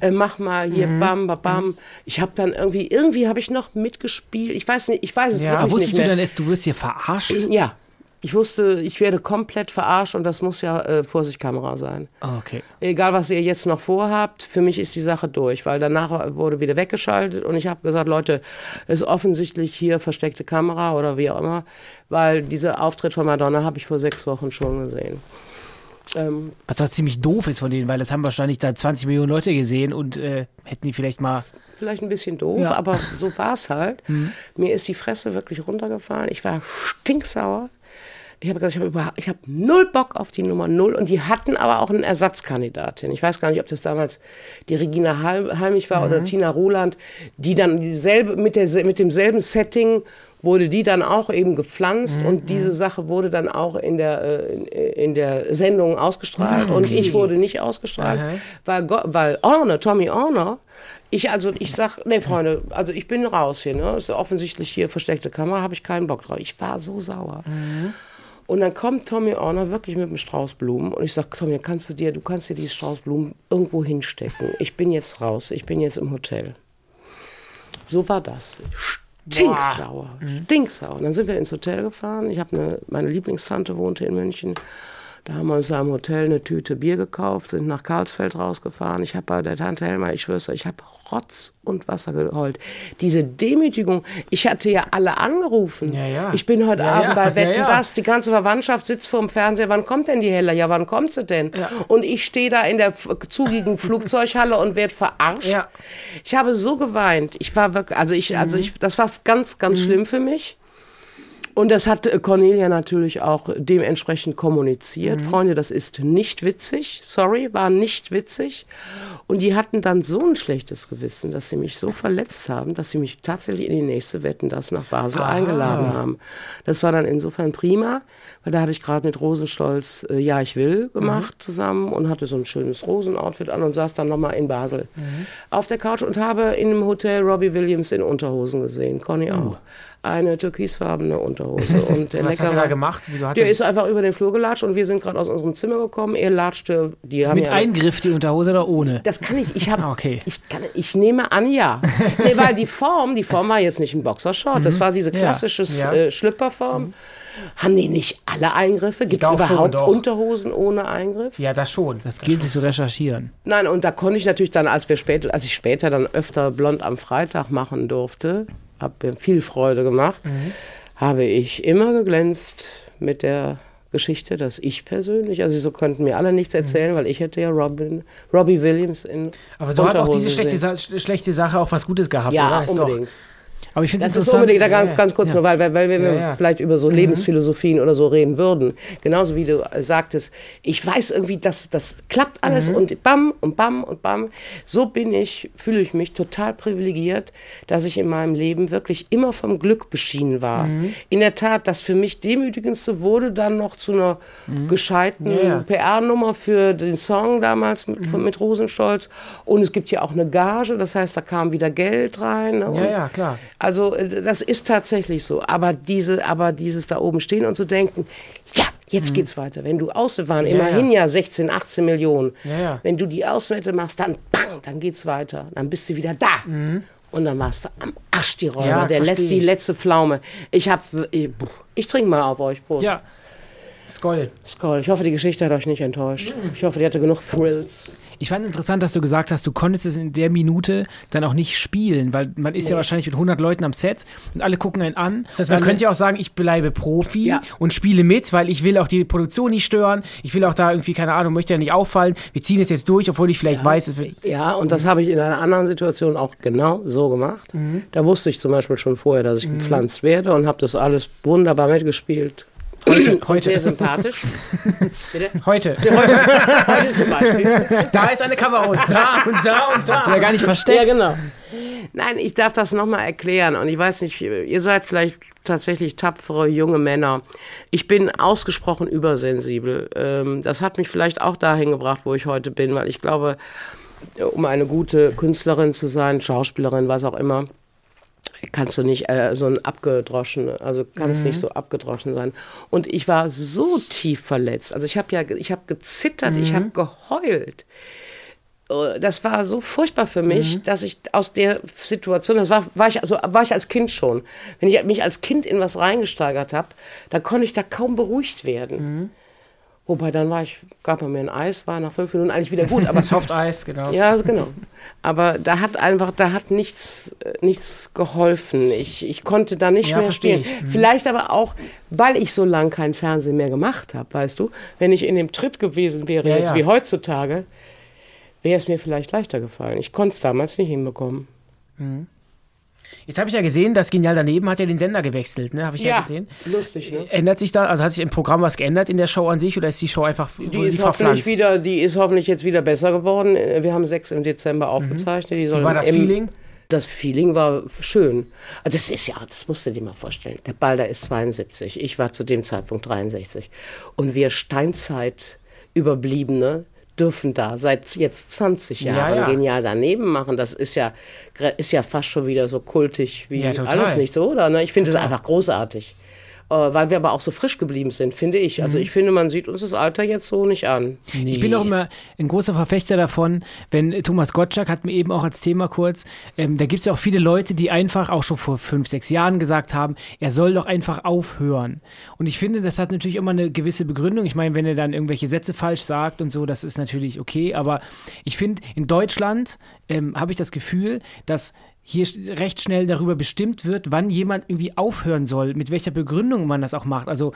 äh, mach mal hier, Mhm. bam, bam, bam. Ich habe dann irgendwie, irgendwie habe ich noch mitgespielt. Ich weiß nicht, ich weiß es Ja, wirklich Wusstest nicht du mehr. dann, erst, du wirst hier verarscht? Ja, ich wusste, ich werde komplett verarscht und das muss ja äh, Vorsichtkamera sein. Ah, okay. Egal, was ihr jetzt noch vorhabt, für mich ist die Sache durch, weil danach wurde wieder weggeschaltet und ich habe gesagt, Leute, es ist offensichtlich hier versteckte Kamera oder wie auch immer, weil dieser Auftritt von Madonna habe ich vor sechs Wochen schon gesehen. Ähm, Was doch ziemlich doof ist von denen, weil das haben wahrscheinlich da 20 Millionen Leute gesehen und äh, hätten die vielleicht mal. vielleicht ein bisschen doof, Ja. aber so war es halt. Mir ist die Fresse wirklich runtergefallen. Ich war stinksauer. Ich habe gesagt, ich habe überhaupt- ich habe null Bock auf die Nummer null und die hatten aber auch eine Ersatzkandidatin. Ich weiß gar nicht, ob das damals die Regina Hal- Halmich war oder Tina Ruland, die dann dieselbe mit, der, mit demselben Setting wurde die dann auch eben gepflanzt und diese Sache wurde dann auch in der, äh, in, in der Sendung ausgestrahlt und ich wurde nicht ausgestrahlt, weil, Go- weil Orner, Tommy Orner, ich also, ich sag, nee, Freunde, also ich bin raus hier, ne? Ist offensichtlich hier versteckte Kamera, habe ich keinen Bock drauf. Ich war so sauer. Und dann kommt Tommy Orner wirklich mit einem Strauß Blumen und ich sag, Tommy, kannst du dir, du kannst dir dieses Strauß Blumen irgendwo hinstecken. Ich bin jetzt raus, ich bin jetzt im Hotel. So war das. Stinksauer, stinksauer. Und dann sind wir ins Hotel gefahren. Ich habe eine, meine Lieblingstante wohnte in München. Da haben wir uns da im Hotel eine Tüte Bier gekauft, sind nach Karlsfeld rausgefahren. Ich habe bei der Tante Helma, ich schwör's euch, ich habe Rotz und Wasser geheult. Diese Demütigung, ich hatte ja alle angerufen. Ja, ja. Ich bin heute Ja, Abend bei Wetten, das, die ganze Verwandtschaft sitzt vorm Fernseher, wann kommt denn die Hella? Ja, wann kommt sie denn? Und ich stehe da in der zugigen Flugzeughalle und werde verarscht. Ich habe so geweint. Ich war wirklich, also ich, also ich, das war ganz, ganz schlimm für mich. Und das hat äh, Cornelia natürlich auch dementsprechend kommuniziert. Freunde, das ist nicht witzig. Sorry, war nicht witzig. Und die hatten dann so ein schlechtes Gewissen, dass sie mich so verletzt haben, dass sie mich tatsächlich in die nächste Wetten das nach Basel eingeladen haben. Das war dann insofern prima, weil da hatte ich gerade mit Rosenstolz äh, Ja, ich will gemacht zusammen und hatte so ein schönes Rosenoutfit an und saß dann nochmal in Basel auf der Couch und habe in einem Hotel Robbie Williams in Unterhosen gesehen. Conny auch. Eine türkisfarbene Unterhose. Und der Was hat er da gemacht? Wieso hat der er ist einfach über den Flur gelatscht und wir sind gerade aus unserem Zimmer gekommen. Er latschte, die haben Mit ja Eingriff die Unterhose oder ohne? das kann ich. Ich habe. Okay. Ich, kann, ich nehme an, ja. nee, weil die Form, die Form war jetzt nicht ein Boxershort. Das war diese klassische Ja. äh, Schlüpperform. Haben die nicht alle Eingriffe? Gibt es überhaupt doch. Unterhosen ohne Eingriff? Ja, das schon. Das gilt es zu recherchieren. Nein, und da konnte ich natürlich dann, als wir später, als ich später dann öfter blond am Freitag machen durfte, habe mir viel Freude gemacht, habe ich immer geglänzt mit der Geschichte, dass ich persönlich, also so könnten mir alle nichts erzählen, weil ich hätte ja Robin, Robbie Williams in Aber so hat auch Unterhose diese schlechte, schlechte Sache auch was Gutes gehabt, Ja, oder? Ist doch- unbedingt. Aber ich finde es Das ist interessant. unbedingt, da ganz, ja, ganz kurz ja. nur, weil, weil, weil wir Ja, vielleicht über so Lebensphilosophien oder so reden würden. Genauso wie du sagtest, ich weiß irgendwie, dass das klappt alles und bam und bam und bam. So bin ich, fühle ich mich total privilegiert, dass ich in meinem Leben wirklich immer vom Glück beschienen war. In der Tat, das für mich demütigendste wurde dann noch zu einer gescheiten Ja, ja. PR-Nummer für den Song damals mit, von- mit Rosenstolz. Und es gibt ja auch eine Gage, das heißt, da kam wieder Geld rein. Ne? Ja, ja, klar. Also äh, das ist tatsächlich so. Aber diese, aber dieses da oben stehen und zu denken, ja, jetzt geht's weiter. Wenn du aus waren Mhm. Ja, immerhin ja. 16, 18 Millionen. Ja, ja. Wenn du die Auswerte machst, dann bang, dann geht's weiter. Dann bist du wieder da. Und dann warst du am Arsch die Räume. Mhm. Ja, der letzte, die letzte Pflaume. Ich hab, ich, ich trinke mal auf euch. Prost. Ja. Skoll. Skoll. Ich hoffe, die Geschichte hat euch nicht enttäuscht. Ich hoffe, die hatte genug Thrills. Ich fand interessant, dass du gesagt hast, du konntest es in der Minute dann auch nicht spielen, weil man ist ja wahrscheinlich mit 100 Leuten am Set und alle gucken einen an. Das heißt, man könnte ja auch sagen, ich bleibe Profi Ja. und spiele mit, weil ich will auch die Produktion nicht stören. Ich will auch da irgendwie, keine Ahnung, möchte ja nicht auffallen. Wir ziehen es jetzt durch, obwohl ich vielleicht weiß, es wird. Ja, und das habe ich in einer anderen Situation auch genau so gemacht. Da wusste ich zum Beispiel schon vorher, dass ich gepflanzt werde und habe das alles wunderbar mitgespielt. Heute, heute. Sehr sympathisch. Bitte? Heute. Heute, heute zum Beispiel. Da ist eine Kamera und da und da und da. Ja, gar nicht versteckt. Ja, genau. Nein, ich darf das nochmal erklären. Und ich weiß nicht, ihr seid vielleicht tatsächlich tapfere junge Männer. Ich bin ausgesprochen übersensibel. Ähm, das hat mich vielleicht auch dahin gebracht, wo ich heute bin, weil ich glaube, um eine gute Künstlerin zu sein, Schauspielerin, was auch immer, kannst du nicht äh, so ein abgedroschen, also kannst mhm. nicht so abgedroschen sein. Und ich war so tief verletzt. Also ich habe ja, ich habe gezittert, mhm. ich habe geheult. Äh, das war so furchtbar für mich, mhm. dass ich aus der Situation, das war, war, ich, also war ich als Kind schon. Wenn ich mich als Kind in was reingesteigert habe, dann konnte ich da kaum beruhigt werden. Wobei dann war ich, gab man mir ein Eis, war nach fünf Minuten eigentlich wieder gut. Aber Soft Eis, genau. Ja, genau. Aber da hat einfach, da hat nichts, äh, nichts geholfen. Ich, ich konnte da nicht ja, mehr spielen. Mhm. Vielleicht aber auch, weil ich so lange keinen Fernsehen mehr gemacht habe, weißt du. Wenn ich in dem Tritt gewesen wäre, ja, jetzt ja. wie heutzutage, wäre es mir vielleicht leichter gefallen. Ich konnte es damals nicht hinbekommen. Mhm. Jetzt habe ich ja gesehen, das Genial daneben hat ja den Sender gewechselt, ne? Habe ich ja, ja, gesehen. Lustig, ne? Ändert sich da, also hat sich im Programm was geändert in der Show an sich oder ist die Show einfach die ist hoffentlich wieder, Die ist hoffentlich jetzt wieder besser geworden. Wir haben sechs im Dezember mhm. aufgezeichnet. Die Wie war das Feeling? Das Feeling war schön. Also es ist ja, das musst du dir mal vorstellen. Der Balder ist 72, ich war zu dem Zeitpunkt 63. Und wir Steinzeit überbliebene dürfen da seit jetzt 20 Jahren ja, ja. genial daneben machen. Das ist ja, ist ja fast schon wieder so kultig wie ja, alles nicht so, oder? Ne? Ich finde es einfach großartig. Äh, weil wir aber auch so frisch geblieben sind, finde ich. Also mhm. ich finde, man sieht uns das Alter jetzt so nicht an. Nee. Ich bin auch immer ein großer Verfechter davon, wenn Thomas Gottschalk hat mir eben auch als Thema kurz, ähm, da gibt es ja auch viele Leute, die einfach auch schon vor fünf, sechs Jahren gesagt haben, er soll doch einfach aufhören. Und ich finde, das hat natürlich immer eine gewisse Begründung. Ich meine, wenn er dann irgendwelche Sätze falsch sagt und so, das ist natürlich okay. Aber ich finde, in Deutschland ähm, habe ich das Gefühl, dass hier recht schnell darüber bestimmt wird, wann jemand irgendwie aufhören soll, mit welcher Begründung man das auch macht. Also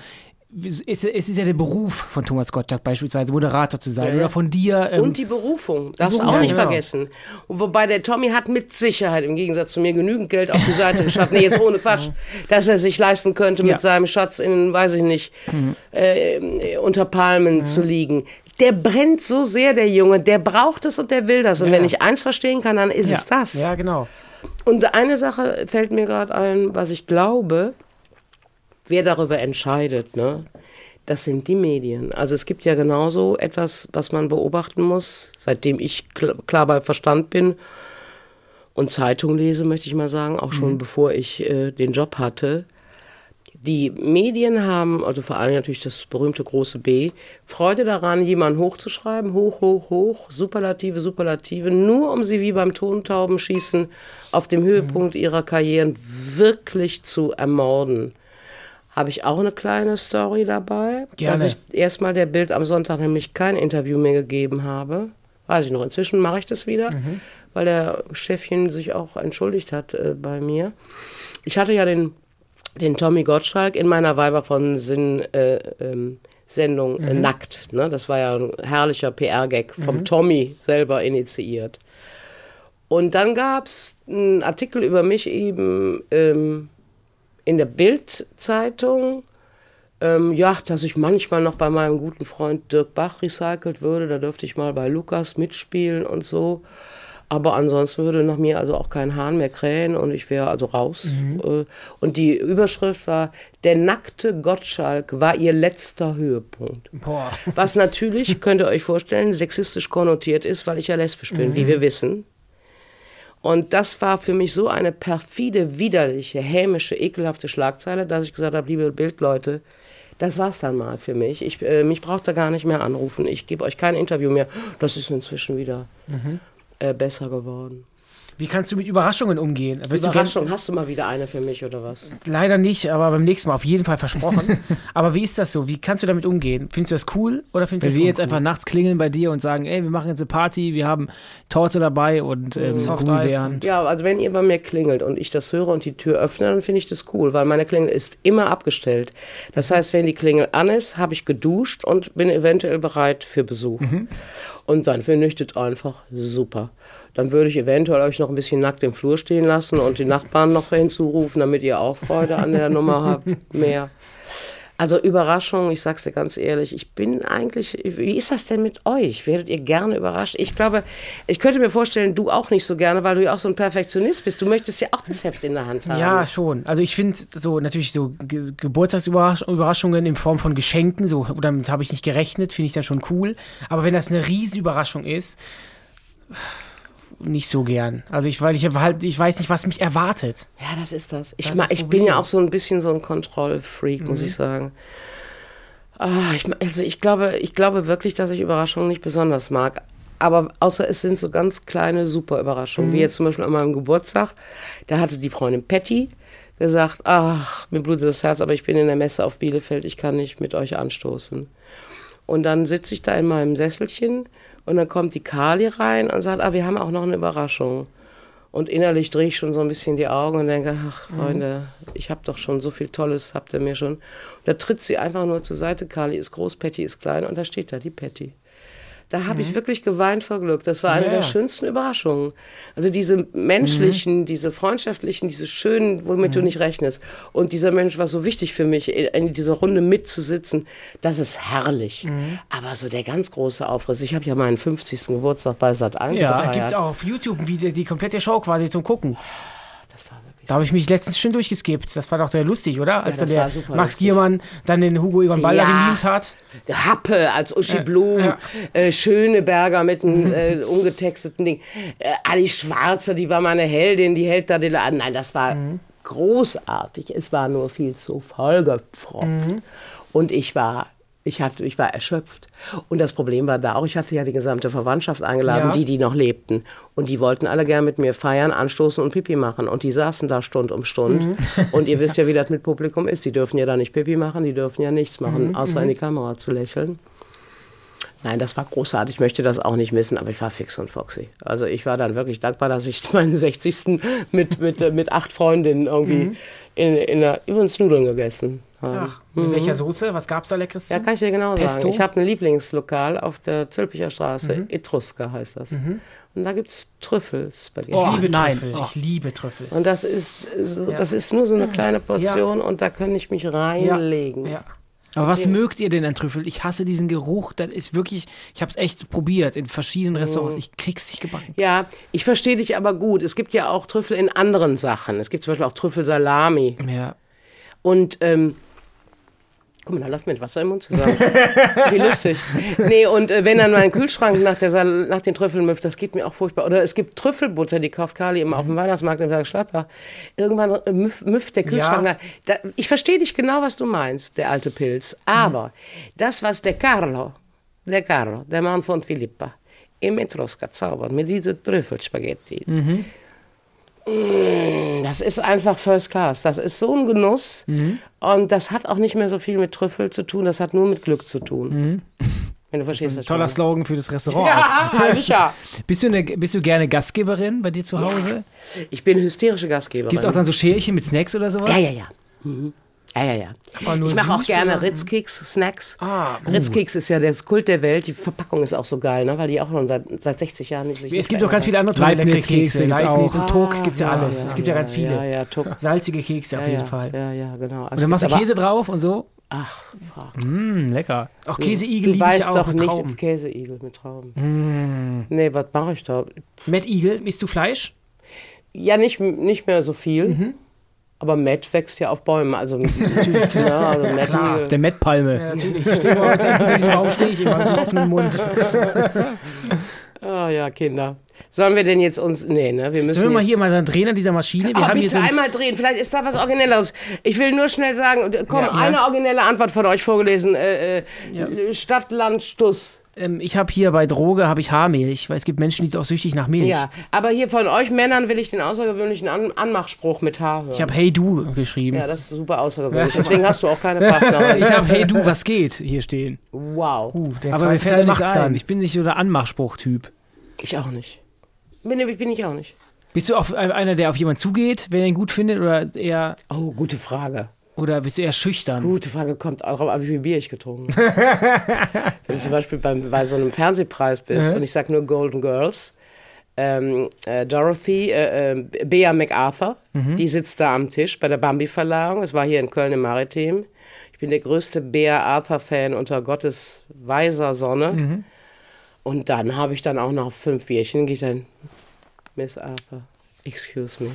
es, es ist ja der Beruf von Thomas Gottschalk beispielsweise, Moderator zu sein ja, oder von dir. Ähm, und die Berufung, darfst du auch nicht ja, genau. vergessen. Und wobei der Tommy hat mit Sicherheit im Gegensatz zu mir genügend Geld auf die Seite geschafft, nee, jetzt ohne Quatsch, dass er sich leisten könnte, mit seinem Schatz in, weiß ich nicht, mhm. äh, unter Palmen zu liegen der brennt so sehr, der Junge, der braucht es und der will das. Und ja. wenn ich eins verstehen kann, dann ist ja. es das. Ja, genau. Und eine Sache fällt mir gerade ein, was ich glaube, wer darüber entscheidet, ne? Das sind die Medien. Also es gibt ja genauso etwas, was man beobachten muss, seitdem ich klar bei Verstand bin und Zeitung lese, möchte ich mal sagen, auch schon mhm. bevor ich äh, den Job hatte. Die Medien haben, also vor allem natürlich das berühmte große B, Freude daran, jemanden hochzuschreiben, hoch, hoch, hoch, Superlative, Superlative, nur um sie wie beim Tontaubenschießen auf dem Höhepunkt ihrer Karrieren wirklich zu ermorden. Habe ich auch eine kleine Story dabei, Gerne. dass ich erstmal der Bild am Sonntag nämlich kein Interview mehr gegeben habe. Weiß ich noch, inzwischen mache ich das wieder, mhm. weil der Chefchen sich auch entschuldigt hat äh, bei mir. Ich hatte ja den den Tommy Gottschalk in meiner Weiber von Sinn äh, ähm, Sendung äh, mhm. Nackt. Ne? Das war ja ein herrlicher PR-Gag vom mhm. Tommy selber initiiert. Und dann gab es einen Artikel über mich eben ähm, in der Bild-Zeitung. Ähm, ja, dass ich manchmal noch bei meinem guten Freund Dirk Bach recycelt würde. Da dürfte ich mal bei Lukas mitspielen und so. Aber ansonsten würde nach mir also auch kein Hahn mehr krähen und ich wäre also raus. Mhm. Äh, und die Überschrift war, der nackte Gottschalk war ihr letzter Höhepunkt. Boah. Was natürlich, könnt ihr euch vorstellen, sexistisch konnotiert ist, weil ich ja lesbisch bin, mhm. wie wir wissen. Und das war für mich so eine perfide, widerliche, hämische, ekelhafte Schlagzeile, dass ich gesagt habe, liebe Bildleute, das war's dann mal für mich. Ich, äh, mich braucht ihr gar nicht mehr anrufen. Ich gebe euch kein Interview mehr. Das ist inzwischen wieder. Mhm äh, besser geworden. Wie kannst du mit Überraschungen umgehen? Willst Überraschung, du hast du mal wieder eine für mich oder was? Leider nicht, aber beim nächsten Mal auf jeden Fall versprochen. aber wie ist das so? Wie kannst du damit umgehen? Findest du das cool oder findest Wenn du das wir jetzt einfach nachts klingeln bei dir und sagen, ey, wir machen jetzt eine Party, wir haben Torte dabei und ähm, Gummibären. Ja, also wenn ihr bei mir klingelt und ich das höre und die Tür öffne, dann finde ich das cool, weil meine Klingel ist immer abgestellt. Das heißt, wenn die Klingel an ist, habe ich geduscht und bin eventuell bereit für Besuch. Mhm. Und dann das einfach super dann würde ich eventuell euch noch ein bisschen nackt im Flur stehen lassen und die Nachbarn noch hinzurufen, damit ihr auch Freude an der Nummer habt. Mehr. Also Überraschung, ich sag's dir ganz ehrlich, ich bin eigentlich, wie ist das denn mit euch? Werdet ihr gerne überrascht? Ich glaube, ich könnte mir vorstellen, du auch nicht so gerne, weil du ja auch so ein Perfektionist bist. Du möchtest ja auch das Heft in der Hand haben. Ja, schon. Also ich finde so natürlich so Ge Geburtstagsüberraschungen in Form von Geschenken, so damit habe ich nicht gerechnet, finde ich dann schon cool. Aber wenn das eine Riesenüberraschung ist, nicht so gern. Also ich, weil ich halt, ich weiß nicht, was mich erwartet. Ja, das ist das. Ich, das ist ich bin ja auch so ein bisschen so ein Kontrollfreak, mhm. muss ich sagen. Ah, ich, also ich glaube, ich glaube wirklich, dass ich Überraschungen nicht besonders mag. Aber außer es sind so ganz kleine super Überraschungen, mhm. wie jetzt zum Beispiel an meinem Geburtstag. Da hatte die Freundin Patty gesagt, ach, mir blutet das Herz, aber ich bin in der Messe auf Bielefeld, ich kann nicht mit euch anstoßen. Und dann sitze ich da in meinem Sesselchen und dann kommt die Kali rein und sagt, ah, wir haben auch noch eine Überraschung. Und innerlich drehe ich schon so ein bisschen die Augen und denke, ach mhm. Freunde, mhm. ich habe doch schon so viel Tolles, habt ihr mir schon. Und da tritt sie einfach nur zur Seite. Kali ist groß, Patty ist klein und da steht da die Patty. Da habe mhm. ich wirklich geweint vor Glück. Das war eine ja. der schönsten Überraschungen. Also diese menschlichen, mhm. diese freundschaftlichen, diese schönen, womit mhm. du nicht rechnest. Und dieser Mensch war so wichtig für mich, in dieser Runde mitzusitzen. Das ist herrlich. Mhm. Aber so der ganz große Aufriss. Ich habe ja meinen 50. Geburtstag bei Sat 1 Ja, da gibt es auch auf YouTube Video, die komplette Show quasi zum Gucken. Da habe ich mich letztens schön durchgeskippt. Das war doch sehr lustig, oder? Als ja, dann der Max. Giermann dann den Hugo Ivan Baller ja. gemimt hat. Happe als Uschi Blum, ja. äh, Schöneberger mit einem äh, umgetexteten Ding. Äh, Ali Schwarzer, die war meine Heldin, die hält da den Laden. Nein, das war mhm. großartig. Es war nur viel zu vollgepfropft. Mhm. Und ich war ich, hatte, ich war erschöpft. Und das Problem war da auch, ich hatte ja die gesamte Verwandtschaft eingeladen, ja. die, die noch lebten. Und die wollten alle gerne mit mir feiern, anstoßen und Pipi machen. Und die saßen da Stund um Stund. Mhm. Und ihr wisst ja, wie das mit Publikum ist. Die dürfen ja da nicht Pipi machen, die dürfen ja nichts machen, mhm. außer in die mhm. Kamera zu lächeln. Nein, das war großartig. Ich möchte das auch nicht missen, aber ich war fix und foxy. Also ich war dann wirklich dankbar, dass ich meinen 60. mit, mit, mit acht Freundinnen irgendwie mhm. in, in der, übrigens Nudeln gegessen Ach, mit mhm. welcher Soße? Was gab es da leckeres? Ja, kann ich dir genau Pesto? sagen. Ich habe ein Lieblingslokal auf der Zülpicher Straße. Mhm. Etruska heißt das. Mhm. Und da gibt es Trüffelspaghetti. Oh, ich liebe Trüffel. Oh. Ich liebe Trüffel. Und das ist, das ist nur so eine kleine Portion ja. und da kann ich mich reinlegen. Ja. ja. Aber was mögt ihr denn an Trüffel? Ich hasse diesen Geruch. Das ist wirklich, ich habe es echt probiert in verschiedenen Restaurants. Ich krieg's nicht gebacken. Ja, ich verstehe dich aber gut. Es gibt ja auch Trüffel in anderen Sachen. Es gibt zum Beispiel auch Trüffelsalami. Ja. Und ähm, Guck mal, da läuft mir Wasser im Mund zusammen. Wie lustig. Nee, und äh, wenn dann mein Kühlschrank nach, der, nach den Trüffeln müfft, das geht mir auch furchtbar. Oder es gibt Trüffelbutter, die kauft Kali immer auf dem Weihnachtsmarkt in Bergschladbach. Irgendwann äh, müfft der Kühlschrank. Ja. Da, ich verstehe dich genau, was du meinst, der alte Pilz. Aber mhm. das, was der Carlo, der Carlo, der Mann von Philippa, im Etrusca zaubert mit diesen Trüffelspaghetti, mhm das ist einfach First Class. Das ist so ein Genuss. Mhm. Und das hat auch nicht mehr so viel mit Trüffel zu tun, das hat nur mit Glück zu tun. Mhm. Wenn du verstehst, was Toller Slogan für das Restaurant. Ja, sicher. bist, du eine, bist du gerne Gastgeberin bei dir zu Hause? Ja. Ich bin hysterische Gastgeberin. Gibt es auch dann so Schälchen mit Snacks oder sowas? Ja, ja, ja. Mhm. Ja, ja, ja. Ich mache auch gerne Ritzkeks, Snacks. Ah, uh. Ritzkeks ist ja das Kult der Welt. Die Verpackung ist auch so geil, ne? weil die auch schon seit, seit 60 Jahren nicht sich Es gibt auch ganz viele andere tolle Kekse. Leibniz und Tuck gibt es ja alles. Ja, es gibt ja, ja ganz viele. Ja, ja, Tuck. Salzige Kekse auf jeden Fall. Ja, ja, genau. Also und dann machst du Käse drauf und so? Ach, frag. Mm, lecker. Auch Käseigel Du weißt doch nicht Käseigel mit Trauben. Mm. Nee, was mache ich da? Mettigel, isst du Fleisch? Ja, nicht, nicht mehr so viel. Mhm. Aber Matt wächst ja auf Bäumen, also natürlich, ne, also Matt Der Mattpalme. Ja, natürlich. Ich stehe jetzt unter diesem Baum, stehe ich immer mit offenem Mund. oh ja, Kinder. Sollen wir denn jetzt uns. Nee, ne? Wir müssen. Sollen wir mal hier mal dann drehen an dieser Maschine? Wir oh, haben bitte hier so einmal drehen. Vielleicht ist da was Originelles. Ich will nur schnell sagen, komm, ja, ja. eine originelle Antwort von euch vorgelesen. Äh, äh, ja. Stadt, Land, Stuss. Ähm, ich habe hier bei Droge habe ich Haarmilch, weil es gibt Menschen, die sind auch süchtig nach Milch. Ja, aber hier von euch Männern will ich den außergewöhnlichen An Anmachspruch mit Haar hören. Ich habe Hey Du geschrieben. Ja, das ist super außergewöhnlich. Deswegen hast du auch keine Partner. ich habe Hey Du, was geht hier stehen. Wow. Uh, aber mir fällt da nichts ein. Ich bin nicht so der Anmachspruch-Typ. Ich auch nicht. Bin, bin ich auch nicht. Bist du auch einer, der auf jemanden zugeht, wenn er ihn gut findet, oder eher. Oh, gute Frage. Oder bist du eher schüchtern? Gute Frage, kommt auch an, wie viel Bier ich getrunken habe. Wenn du zum Beispiel beim, bei so einem Fernsehpreis bist und ich sage nur Golden Girls, ähm, äh, Dorothy, äh, äh, Bea MacArthur, die sitzt da am Tisch bei der Bambi-Verleihung. Es war hier in Köln im Maritim. Ich bin der größte Bea Arthur-Fan unter Gottes weiser Sonne. Und dann habe ich dann auch noch fünf Bierchen. Gehe ich dann, Miss Arthur, excuse me.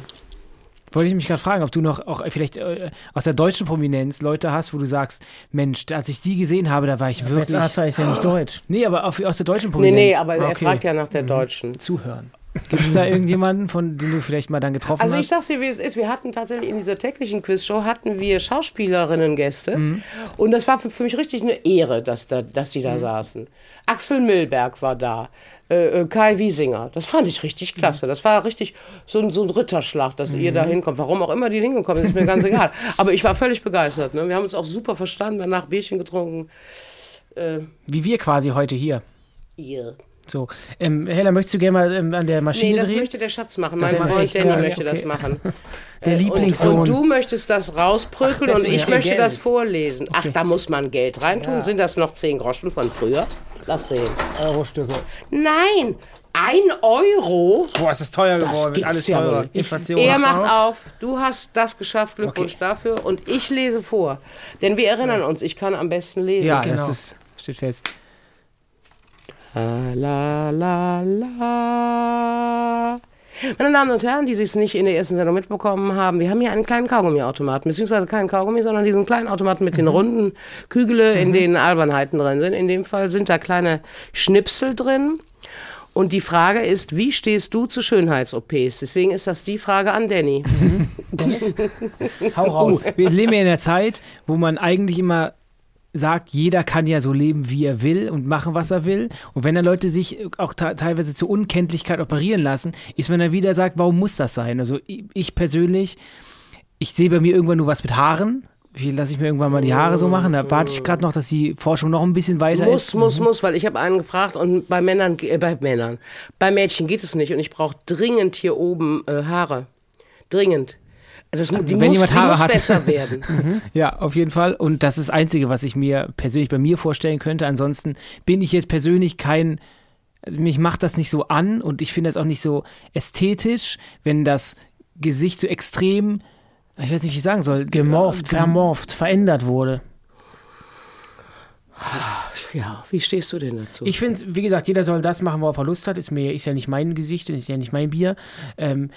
Wollte ich mich gerade fragen, ob du noch auch vielleicht äh, aus der deutschen Prominenz Leute hast, wo du sagst, Mensch, als ich die gesehen habe, da war ich Jetzt wirklich. Arthur ist ja nicht deutsch. Nee, aber auf, aus der deutschen Nee, Prominenz. nee, aber er Okay. fragt ja nach der Deutschen. Zuhören. Gibt es da irgendjemanden, von dem du vielleicht mal dann getroffen Also ich hast? sag's dir, wie es ist. Wir hatten tatsächlich in dieser täglichen Quizshow hatten wir Schauspielerinnen-Gäste. Und das war für, für mich richtig eine Ehre, dass, da, dass die da saßen. Axel Milberg war da. Äh, äh, Kai Wiesinger. Das fand ich richtig klasse. Das war richtig so, ein- so ein Ritterschlag, dass ihr da hinkommt. Warum auch immer die hingekommen sind, ist mir ganz egal. Aber ich war völlig begeistert. Ne? Wir haben uns auch super verstanden, danach Bierchen getrunken. Äh, Wie wir quasi heute hier. yeah. So, ähm, Hella, möchtest du gerne mal ähm, an der Nee, Maschine das drehen? möchte der Schatz machen. Mein Das mache Freund ich. Danny Ja, möchte okay. das machen. Der Äh, Lieblingssohn. Und, und du möchtest das rausprügeln und ich ja. möchte Geld. das vorlesen. Ach, da muss man Geld reintun. Sind das noch 10 Groschen von früher? Lass sehen. Euro-Stücke. Nein, ein Euro? Boah, es ist teuer Das geworden, wird alles ja teurer. Inflation. Er macht auf. auf. Du hast das geschafft. Glückwunsch dafür. Und ich lese vor. Denn wir erinnern uns, ich kann am besten lesen. Ja, Genau. das ist, steht fest. La, la, la. Meine Damen und Herren, die Sie es nicht in der ersten Sendung mitbekommen haben, wir haben hier einen kleinen Kaugummiautomaten, beziehungsweise keinen Kaugummi, sondern diesen kleinen Automaten mit den runden Kügele, in denen Albernheiten drin sind. In dem Fall sind da kleine Schnipsel drin. Und die Frage ist, wie stehst du zu Schönheits-OPs? Deswegen ist das die Frage an Danny. Hau raus. Wir leben ja in der Zeit, wo man eigentlich immer sagt, jeder kann ja so leben, wie er will und machen, was er will. Und wenn dann Leute sich auch te- teilweise zur Unkenntlichkeit operieren lassen, ist man dann wieder sagt, warum muss das sein? Also ich, ich persönlich, ich sehe bei mir irgendwann nur was mit Haaren. Wie lasse ich mir irgendwann mal die Haare so machen? Da warte ich gerade noch, dass die Forschung noch ein bisschen weiter Muss, ist. muss, muss, weil ich habe einen gefragt und bei Männern, äh, bei Männern, bei Mädchen geht es nicht und ich brauche dringend hier oben äh, Haare. Dringend. Das, mu- die wenn muss, jemand die Haare muss hat. besser werden. Ja, auf jeden Fall. Und das ist das Einzige, was ich mir persönlich bei mir vorstellen könnte. Ansonsten bin ich jetzt persönlich kein, also mich macht das nicht so an und ich finde das auch nicht so ästhetisch, wenn das Gesicht so extrem, ich weiß nicht, wie ich sagen soll, Gemorpht, vermorpht, verändert wurde. Ja, wie stehst du denn dazu? Ich finde, wie gesagt, jeder soll das machen, worauf er Lust hat. Ist mir ist ja nicht mein Gesicht, ist ja nicht mein Bier. Ähm,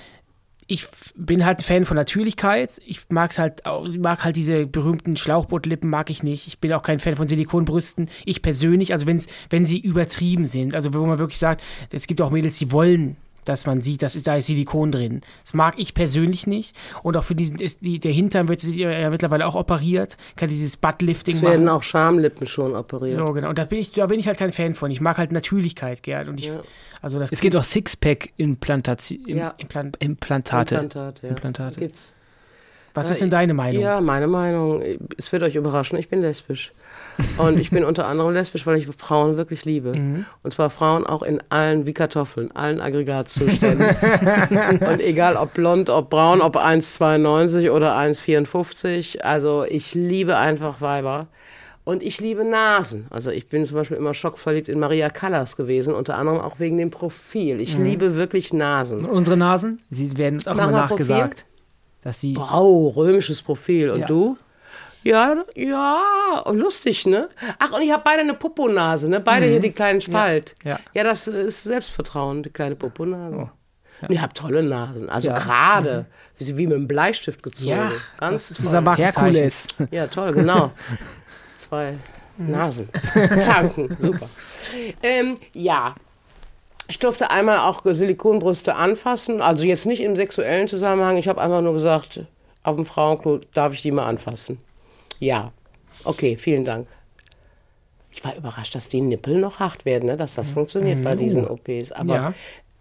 ich bin halt Fan von Natürlichkeit. Ich mag's halt, mag halt diese berühmten Schlauchbootlippen, mag ich nicht. Ich bin auch kein Fan von Silikonbrüsten. Ich persönlich, also wenn's, wenn sie übertrieben sind, also wo man wirklich sagt, es gibt auch Mädels, die wollen dass man sieht, dass ist, da ist Silikon drin. Das mag ich persönlich nicht. Und auch für diesen, ist die, der Hintern wird ja mittlerweile auch operiert. Kann dieses Buttlifting es machen. werden auch Schamlippen schon operiert. So, genau. Und da bin, ich, da bin ich halt kein Fan von. Ich mag halt Natürlichkeit gern. Und ich, Ja. also das Es gibt auch Sixpack-Implantate. Ja. Implant Implantate. Implantat, ja. Implantate. Gibt's. Was ist denn deine Meinung? Ja, meine Meinung, es wird euch überraschen, ich bin lesbisch. Und ich bin unter anderem lesbisch, weil ich Frauen wirklich liebe. Mhm. Und zwar Frauen auch in allen, wie Kartoffeln, allen Aggregatzuständen. Und egal ob blond, ob braun, ob 1,92 oder 1,54. Also ich liebe einfach Weiber. Und ich liebe Nasen. Also ich bin zum Beispiel immer schockverliebt in Maria Callas gewesen, unter anderem auch wegen dem Profil. Ich Mhm. liebe wirklich Nasen. Und unsere Nasen, sie werden uns auch Mach immer mal Profil. nachgesagt, dass sie Wow, römisches Profil. Und Ja. du? Ja, ja, lustig, ne? Ach, und ich habe beide eine Poponase, ne? Beide hier die kleinen Spalt. Ja. ja, das ist Selbstvertrauen, die kleine Poponase. Oh, Und ihr habt tolle Nasen, also Ja. gerade, wie, sie- wie mit einem Bleistift gezogen. Ja, ganz das ist toll. unser Markenzeichen. Herkules. Ja, toll, genau. Zwei Nasen. Tanken, super. Ähm, ja. Ich durfte einmal auch Silikonbrüste anfassen, also jetzt nicht im sexuellen Zusammenhang. Ich habe einfach nur gesagt, auf dem Frauenklo darf ich die mal anfassen. Ja. Okay, vielen Dank. Ich war überrascht, dass die Nippel noch hart werden, ne? dass das funktioniert bei diesen OPs. Aber Ja.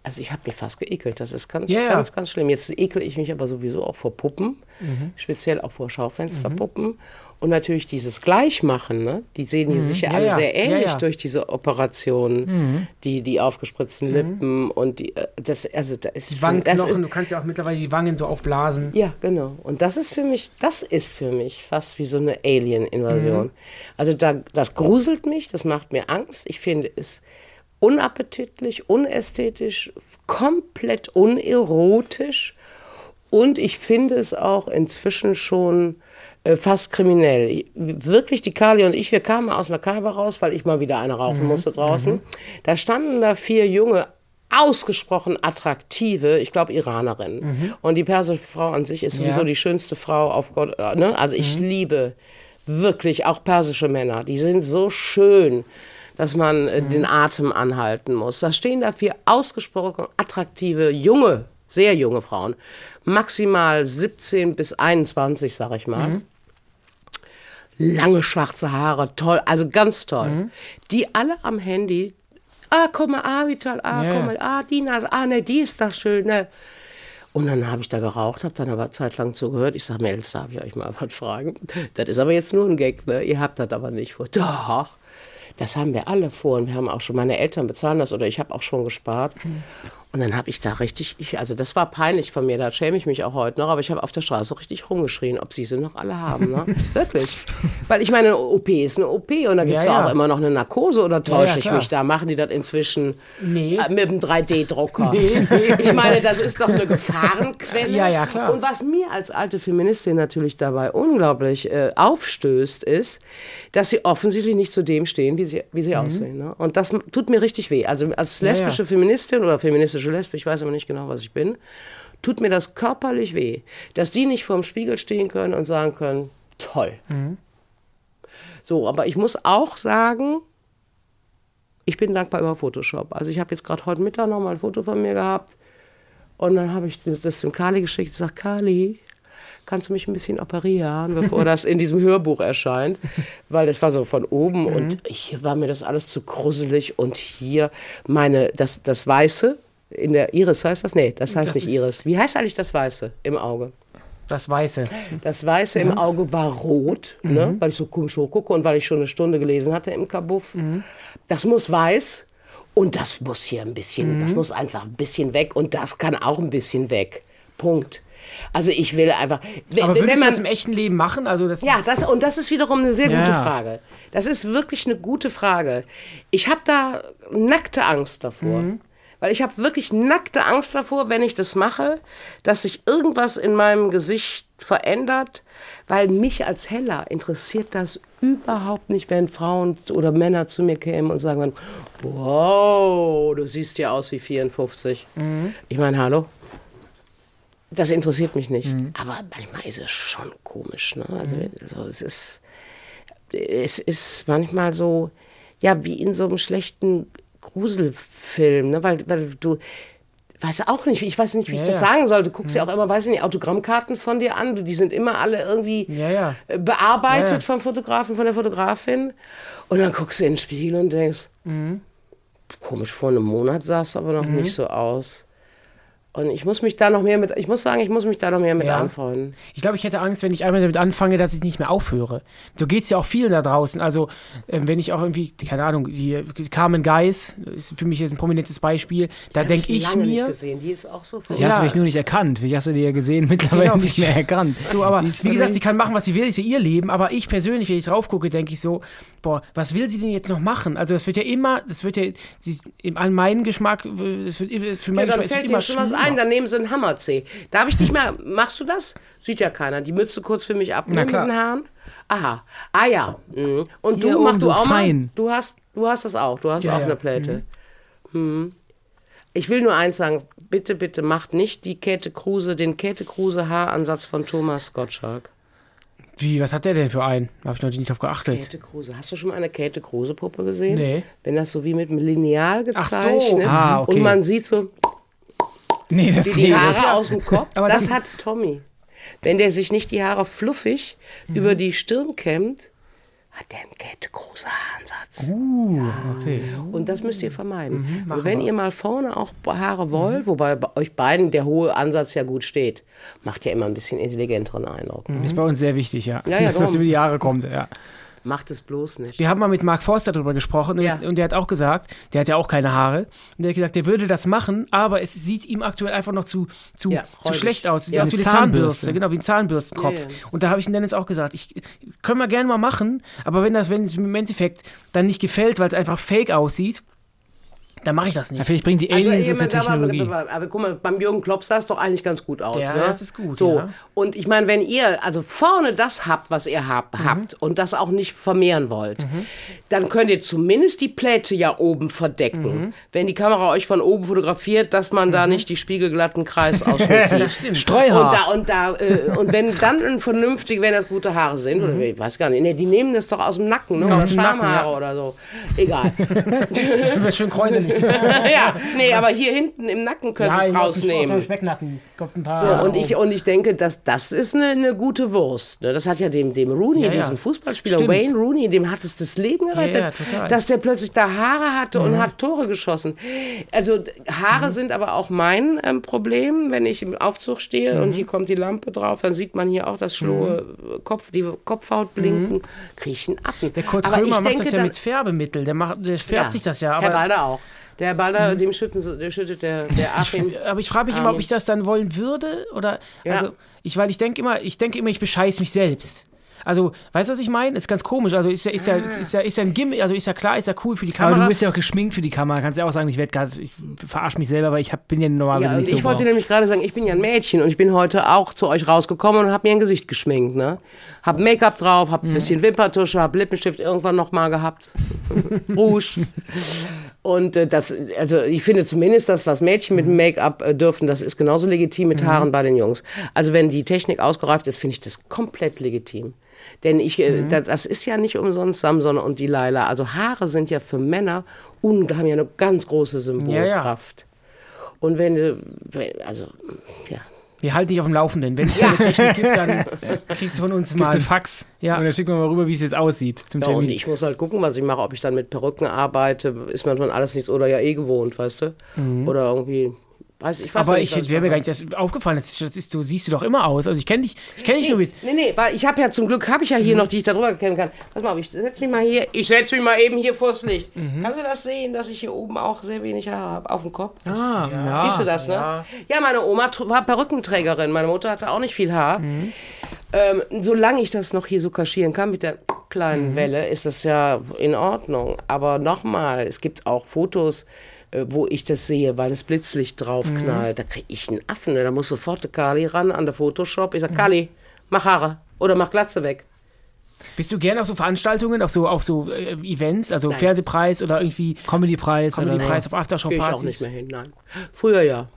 Also ich habe mich fast geekelt. Das ist ganz, ja. ganz, ganz schlimm. Jetzt ekel ich mich aber sowieso auch vor Puppen, Mhm. speziell auch vor Schaufensterpuppen. Und natürlich dieses Gleichmachen, ne? die sehen die sich ja Mhm. Alle ja. sehr ähnlich ja. durch diese Operationen, die, die aufgespritzten Lippen und die, äh, das, also das ist, Die Wangenknochen, du kannst ja auch mittlerweile die Wangen so aufblasen. ja, genau. Und das ist für mich, das ist für mich fast wie so eine Alien-Invasion. Also da, das gruselt mich, das macht mir Angst. Ich finde es unappetitlich, unästhetisch, komplett unerotisch und ich finde es auch inzwischen schon äh, fast kriminell. Wirklich, die Kali und ich, wir kamen aus einer Kalbe raus, weil ich mal wieder eine rauchen mhm. musste draußen. Mhm. Da standen da vier junge, ausgesprochen attraktive, ich glaube Iranerinnen. Mhm. Und die persische Frau an sich ist sowieso ja. die schönste Frau auf Gott. Äh, ne? Also ich mhm. liebe wirklich auch persische Männer. Die sind so schön dass man äh, mhm. den Atem anhalten muss. Da stehen da vier ausgesprochen attraktive, junge sehr junge Frauen, maximal 17 bis 21, sag ich mal. Mhm. Lange schwarze Haare, toll, also ganz toll. Mhm. Die alle am Handy, ah, guck mal, ah, wie toll, ah, yeah. guck mal, ah, die Nase, ah, ne, die ist das Schöne. Und dann habe ich da geraucht, habe dann aber zeitlang zugehört. Ich sage, Mädels, darf ich euch mal was fragen? Das ist aber jetzt nur ein Gag, ne? Ihr habt das aber nicht vor. Doch, das haben wir alle vor. Und wir haben auch schon, meine Eltern bezahlen das oder ich habe auch schon gespart. Und dann habe ich da richtig, ich, also das war peinlich von mir, da schäme ich mich auch heute noch, aber ich habe auf der Straße richtig rumgeschrien, ob sie sie noch alle haben. Ne? Wirklich. Weil ich meine, eine OP ist eine OP und da gibt es ja, ja, auch immer noch eine Narkose oder täusche ja, ich mich da? Machen die das inzwischen nee. äh, mit einem 3D-Drucker? Nee, nee. Ich meine, das ist doch eine Gefahrenquelle. Ja, ja, klar. Und was mir als alte Feministin natürlich dabei unglaublich äh, aufstößt, ist, dass sie offensichtlich nicht zu dem stehen, wie sie, wie sie mhm. aussehen. Ne? Und das tut mir richtig weh. Also als lesbische Feministin oder feministische lesbische Lesbe, ich weiß aber nicht genau, was ich bin, tut mir das körperlich weh, dass die nicht vorm Spiegel stehen können und sagen können, toll. Mhm. So, aber ich muss auch sagen, ich bin dankbar über Photoshop. Also ich habe jetzt gerade heute Mittag noch mal ein Foto von mir gehabt und dann habe ich das dem Kali geschickt und gesagt, Kali, kannst du mich ein bisschen operieren, bevor das in diesem Hörbuch erscheint? Weil das war so von oben mhm. und hier war mir das alles zu gruselig und hier meine, das, das Weiße, in der Iris heißt das? Nee, das heißt das nicht Iris. Wie heißt eigentlich das Weiße im Auge? Das Weiße. Das Weiße mhm. im Auge war rot, ne? mhm. ne? weil ich so komisch hochgucke und weil ich schon eine Stunde gelesen hatte im Kabuff. Mhm. Das muss weiß und das muss hier ein bisschen, das mhm. muss einfach ein bisschen weg und das kann auch ein bisschen weg. Punkt. Also ich will einfach. Aber würdest wenn man, du das im echten Leben machen? Also das ja, das, und das ist wiederum eine sehr gute ja. Frage. Das ist wirklich eine gute Frage. Ich habe da nackte Angst davor. Mhm. Weil ich habe wirklich nackte Angst davor, wenn ich das mache, dass sich irgendwas in meinem Gesicht verändert, weil mich als Heller interessiert das überhaupt nicht, wenn Frauen oder Männer zu mir kämen und sagen, wow, du siehst ja aus wie 54. Mhm. Ich meine, hallo? Das interessiert mich nicht. Mhm. Aber manchmal ist es schon komisch. Ne? Also, mhm. also es ist es ist manchmal so, ja, wie in so einem schlechten Gruselfilm, ne? weil, weil du weiß auch nicht, ich weiß nicht, wie ja, ich das ja. sagen soll. Du guckst ja. ja auch immer, weiß ich nicht, Autogrammkarten von dir an. Die sind immer alle irgendwie äh, bearbeitet vom Fotografen, von der Fotografin. Und dann guckst du in den Spiegel und denkst, mhm. komisch, vor einem Monat sah es aber noch mhm. nicht so aus. Und ich muss mich da noch mehr mit, ich muss sagen, ich muss mich da noch mehr mit ja. anfreunden. Ich glaube, ich hätte Angst, wenn ich einmal damit anfange, dass ich nicht mehr aufhöre. So geht es ja auch vielen da draußen. Also, äh, wenn ich auch irgendwie, keine Ahnung, die Carmen Geis, ist für mich jetzt ein prominentes Beispiel, da denke ich, ich mir. Nicht gesehen. Die ist auch so Die ja. hast du mich nur nicht erkannt. Wie hast du die ja gesehen? Mittlerweile genau. nicht mehr erkannt. So, aber wie gesagt, sie kann machen, was sie will, ist ja ihr Leben. Aber ich persönlich, wenn ich drauf gucke, denke ich so, boah, was will sie denn jetzt noch machen? Also, das wird ja immer, das wird ja, sie, an meinen Geschmack, das wird für meinen ja, Geschmack, immer schlimmer ein, dann nehmen sie einen Hammerzeh. Darf ich dich mal, machst du das? Sieht ja keiner. Die Mütze kurz für mich abnehmen mit den Haaren. Aha. Ah ja. Mhm. Und Hier du machst du auch fein. mal? Du hast, du hast das auch. Du hast ja, auch ja. eine Pläte. Mhm. Mhm. Ich will nur eins sagen. Bitte, bitte macht nicht die Käthe Kruse, den Käthe Kruse Haaransatz von Thomas Gottschalk. Wie, was hat der denn für einen? Da habe ich noch nicht drauf geachtet. Käthe Kruse. Hast du schon mal eine Käthe Kruse Puppe gesehen? Nee. Wenn das so wie mit einem Lineal gezeichnet Ach so. ah, okay. und man sieht so Nee, das die, die Haare ja aus dem Kopf. Aber das, das hat Tommy. Wenn der sich nicht die Haare fluffig mhm. über die Stirn kämmt, hat der einen großen Haaransatz. Uh, ja. okay. Und das müsst ihr vermeiden. Mhm, und wenn wir. ihr mal vorne auch Haare wollt, mhm. wobei bei euch beiden der hohe Ansatz ja gut steht, macht ja immer ein bisschen intelligenteren Eindruck. Mhm. Ist bei uns sehr wichtig, ja. ja, ja Dass das über die Haare kommt, ja. Macht es bloß nicht. Wir haben mal mit Mark Forster darüber gesprochen ja. und, der hat auch gesagt, der hat ja auch keine Haare. Und der hat gesagt, der würde das machen, aber es sieht ihm aktuell einfach noch zu, zu, ja, zu schlecht aus. Sieht ja. aus wie eine Zahnbürste. Zahnbürste, genau, wie ein Zahnbürstenkopf. Ja, und da habe ich ihm dann jetzt auch gesagt, ich können wir gerne mal machen, aber wenn das, wenn es im Endeffekt dann nicht gefällt, weil es einfach fake aussieht, dann mache ich das nicht. Ja, vielleicht bringen die Aliens also, aus der Technologie. Aber, aber, guck mal, beim Jürgen Klopp sah es doch eigentlich ganz gut aus. Ja, ne? das ist gut, So. ja. Und ich meine, wenn ihr also vorne das habt, was ihr habt, Mhm. habt und das auch nicht vermehren wollt, dann könnt ihr zumindest die Pläte ja oben verdecken. Mhm. Wenn die Kamera euch von oben fotografiert, dass man da nicht die spiegelglatten Kreisausschnitte sieht. Das stimmt. Streuhaar. Und da, und da, äh, und wenn dann ein vernünftig, wenn das gute Haare sind, oder ich weiß gar nicht, nee, die nehmen das doch aus dem Nacken, ne? Ja, oder aus dem Nacken, Schamhaare ja. oder so. Egal. Wird schön kräuselig. ja, nee, aber hier hinten im Nacken könnt ihr es aus dem- Aus rausnehmen. dem Specknacken kommt ein paar. So, und, ich, und ich denke, dass das ist eine, eine gute Wurst. Ne? Das hat ja dem, dem Rooney, Ja, ja. diesem Fußballspieler Stimmt. Wayne Rooney, dem hat es das Leben gerettet, Ja, ja. Mhm. dass der plötzlich da Haare hatte und hat Tore geschossen. Also Haare Mhm. sind aber auch mein ähm, Problem, wenn ich im Aufzug stehe Mhm. und hier kommt die Lampe drauf, dann sieht man hier auch das schlaue Kopf, die Kopfhaut blinken, kriege ich einen Affen. Mhm. Der Kurt aber Krömer ich macht denke, das ja mit Färbemittel. Der, macht, der färbt sich das ja. Herr Aber, Mhm. Balder auch. Der Herr Balder, dem schütten, der schüttet der, der Achim. aber ich frage mich immer, ob ich das dann wollen würde. Oder, Ja. also, ich, weil ich denke immer, ich denke immer, ich bescheiß mich selbst. Also, weißt du, was ich meine? Ist ganz komisch. Also, ist ja, ist ja, ist ja, ist ja ein Gimmick, also ist ja klar, ist ja cool für die Aber Kamera. du bist ja auch geschminkt für die Kamera. Kannst ja auch sagen, ich werde gerade, ich verarsche mich selber, weil ich hab, bin ja normalerweise Ja, nicht so ich wollte wow. nämlich gerade sagen, ich bin ja ein Mädchen und ich bin heute auch zu euch rausgekommen und habe mir ein Gesicht geschminkt. Ne? Hab Make-up drauf, hab ein bisschen Wimperntusche, hab Lippenstift irgendwann noch mal gehabt. Rouge. Und äh, das, also ich finde zumindest das, was Mädchen mit Make-up äh, dürfen, das ist genauso legitim mit Haaren bei den Jungs. Also wenn die Technik ausgereift ist, finde ich das komplett legitim. Denn ich, äh, da, das ist ja nicht umsonst Samson und die Laila. Also Haare sind ja für Männer, un, haben ja eine ganz große Symbolkraft. Und wenn du, wenn- also, ja. Wir halten dich auf dem Laufenden. Wenn es ja. eine Technik gibt, dann kriegst du von uns Gibt's mal. einen Fax? Ja. Und dann schicken wir mal rüber, wie es jetzt aussieht zum Ja, und Termin. ich muss halt gucken, was ich mache, ob ich dann mit Perücken arbeite, ist man von alles nichts oder ja eh gewohnt, weißt du? Oder irgendwie, weiß ich, weiß Aber nicht, ich wäre mir gar nicht das aufgefallen. Das, das ist, du siehst du doch immer aus. Also ich kenne dich, ich kenne dich nur mit. Nee, nee, weil ich habe ja zum Glück, habe ich ja Mhm. hier noch, die ich da drüber kennen kann. Pass mal ich setze mich mal hier, ich setze mich mal eben hier vors Licht. Mhm. Kannst du das sehen, dass ich hier oben auch sehr wenig Haare habe auf dem Kopf? ah, ja. Siehst du das, ne? ja. Ja, meine Oma war Perückenträgerin. Meine Mutter hatte auch nicht viel Haar. Mhm. Ähm, solange ich das noch hier so kaschieren kann mit der kleinen Mhm. Welle, ist das ja in Ordnung. Aber nochmal, es gibt auch Fotos, wo ich das sehe, weil das Blitzlicht drauf Mhm. knallt. Da kriege ich einen Affen. ne? Da muss sofort der Kali ran an der Photoshop. Ich Mhm. sage, Kali, mach Haare oder mach Glatze weg. Bist du gerne auf so Veranstaltungen, auf so, auf so äh, Events, also Nein. Fernsehpreis oder irgendwie Comedy-Preis oder Comedy-Preis auf Gehe ich auch nicht Aftershow-Partys? mehr hin, nein. Früher ja.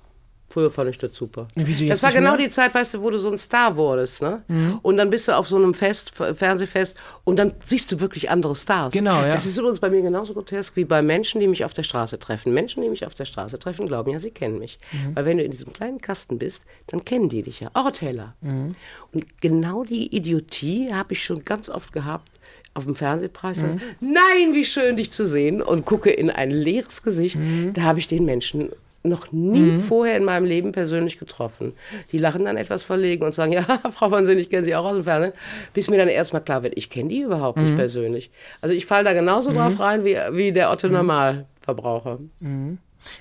Früher fand ich das super. Wieso jetzt das war genau mehr? Mhm. die Zeit, weißt du, wo du so ein Star wurdest, ne? Und dann bist du auf so einem Fest, Fernsehfest, und dann siehst du wirklich andere Stars. Genau, ja. Das ist übrigens bei mir genauso grotesk wie bei Menschen, die mich auf der Straße treffen. Menschen, die mich auf der Straße treffen, glauben ja, sie kennen mich. Mhm. Weil wenn du in diesem kleinen Kasten bist, dann kennen die dich ja. Auch Taylor. Mhm. Und genau die Idiotie habe ich schon ganz oft gehabt. Auf dem Fernsehpreis. Mhm. Nein, wie schön dich zu sehen. Und gucke in ein leeres Gesicht. Mhm. Da habe ich den Menschen noch nie vorher in meinem Leben persönlich getroffen. Die lachen dann etwas verlegen und sagen, ja, Frau von Sinn, ich kenne Sie auch aus dem Fernsehen. Bis mir dann erstmal klar wird, ich kenne die überhaupt Mhm. nicht persönlich. Also ich falle da genauso drauf rein wie, wie der Mhm. Otto Normalverbraucher.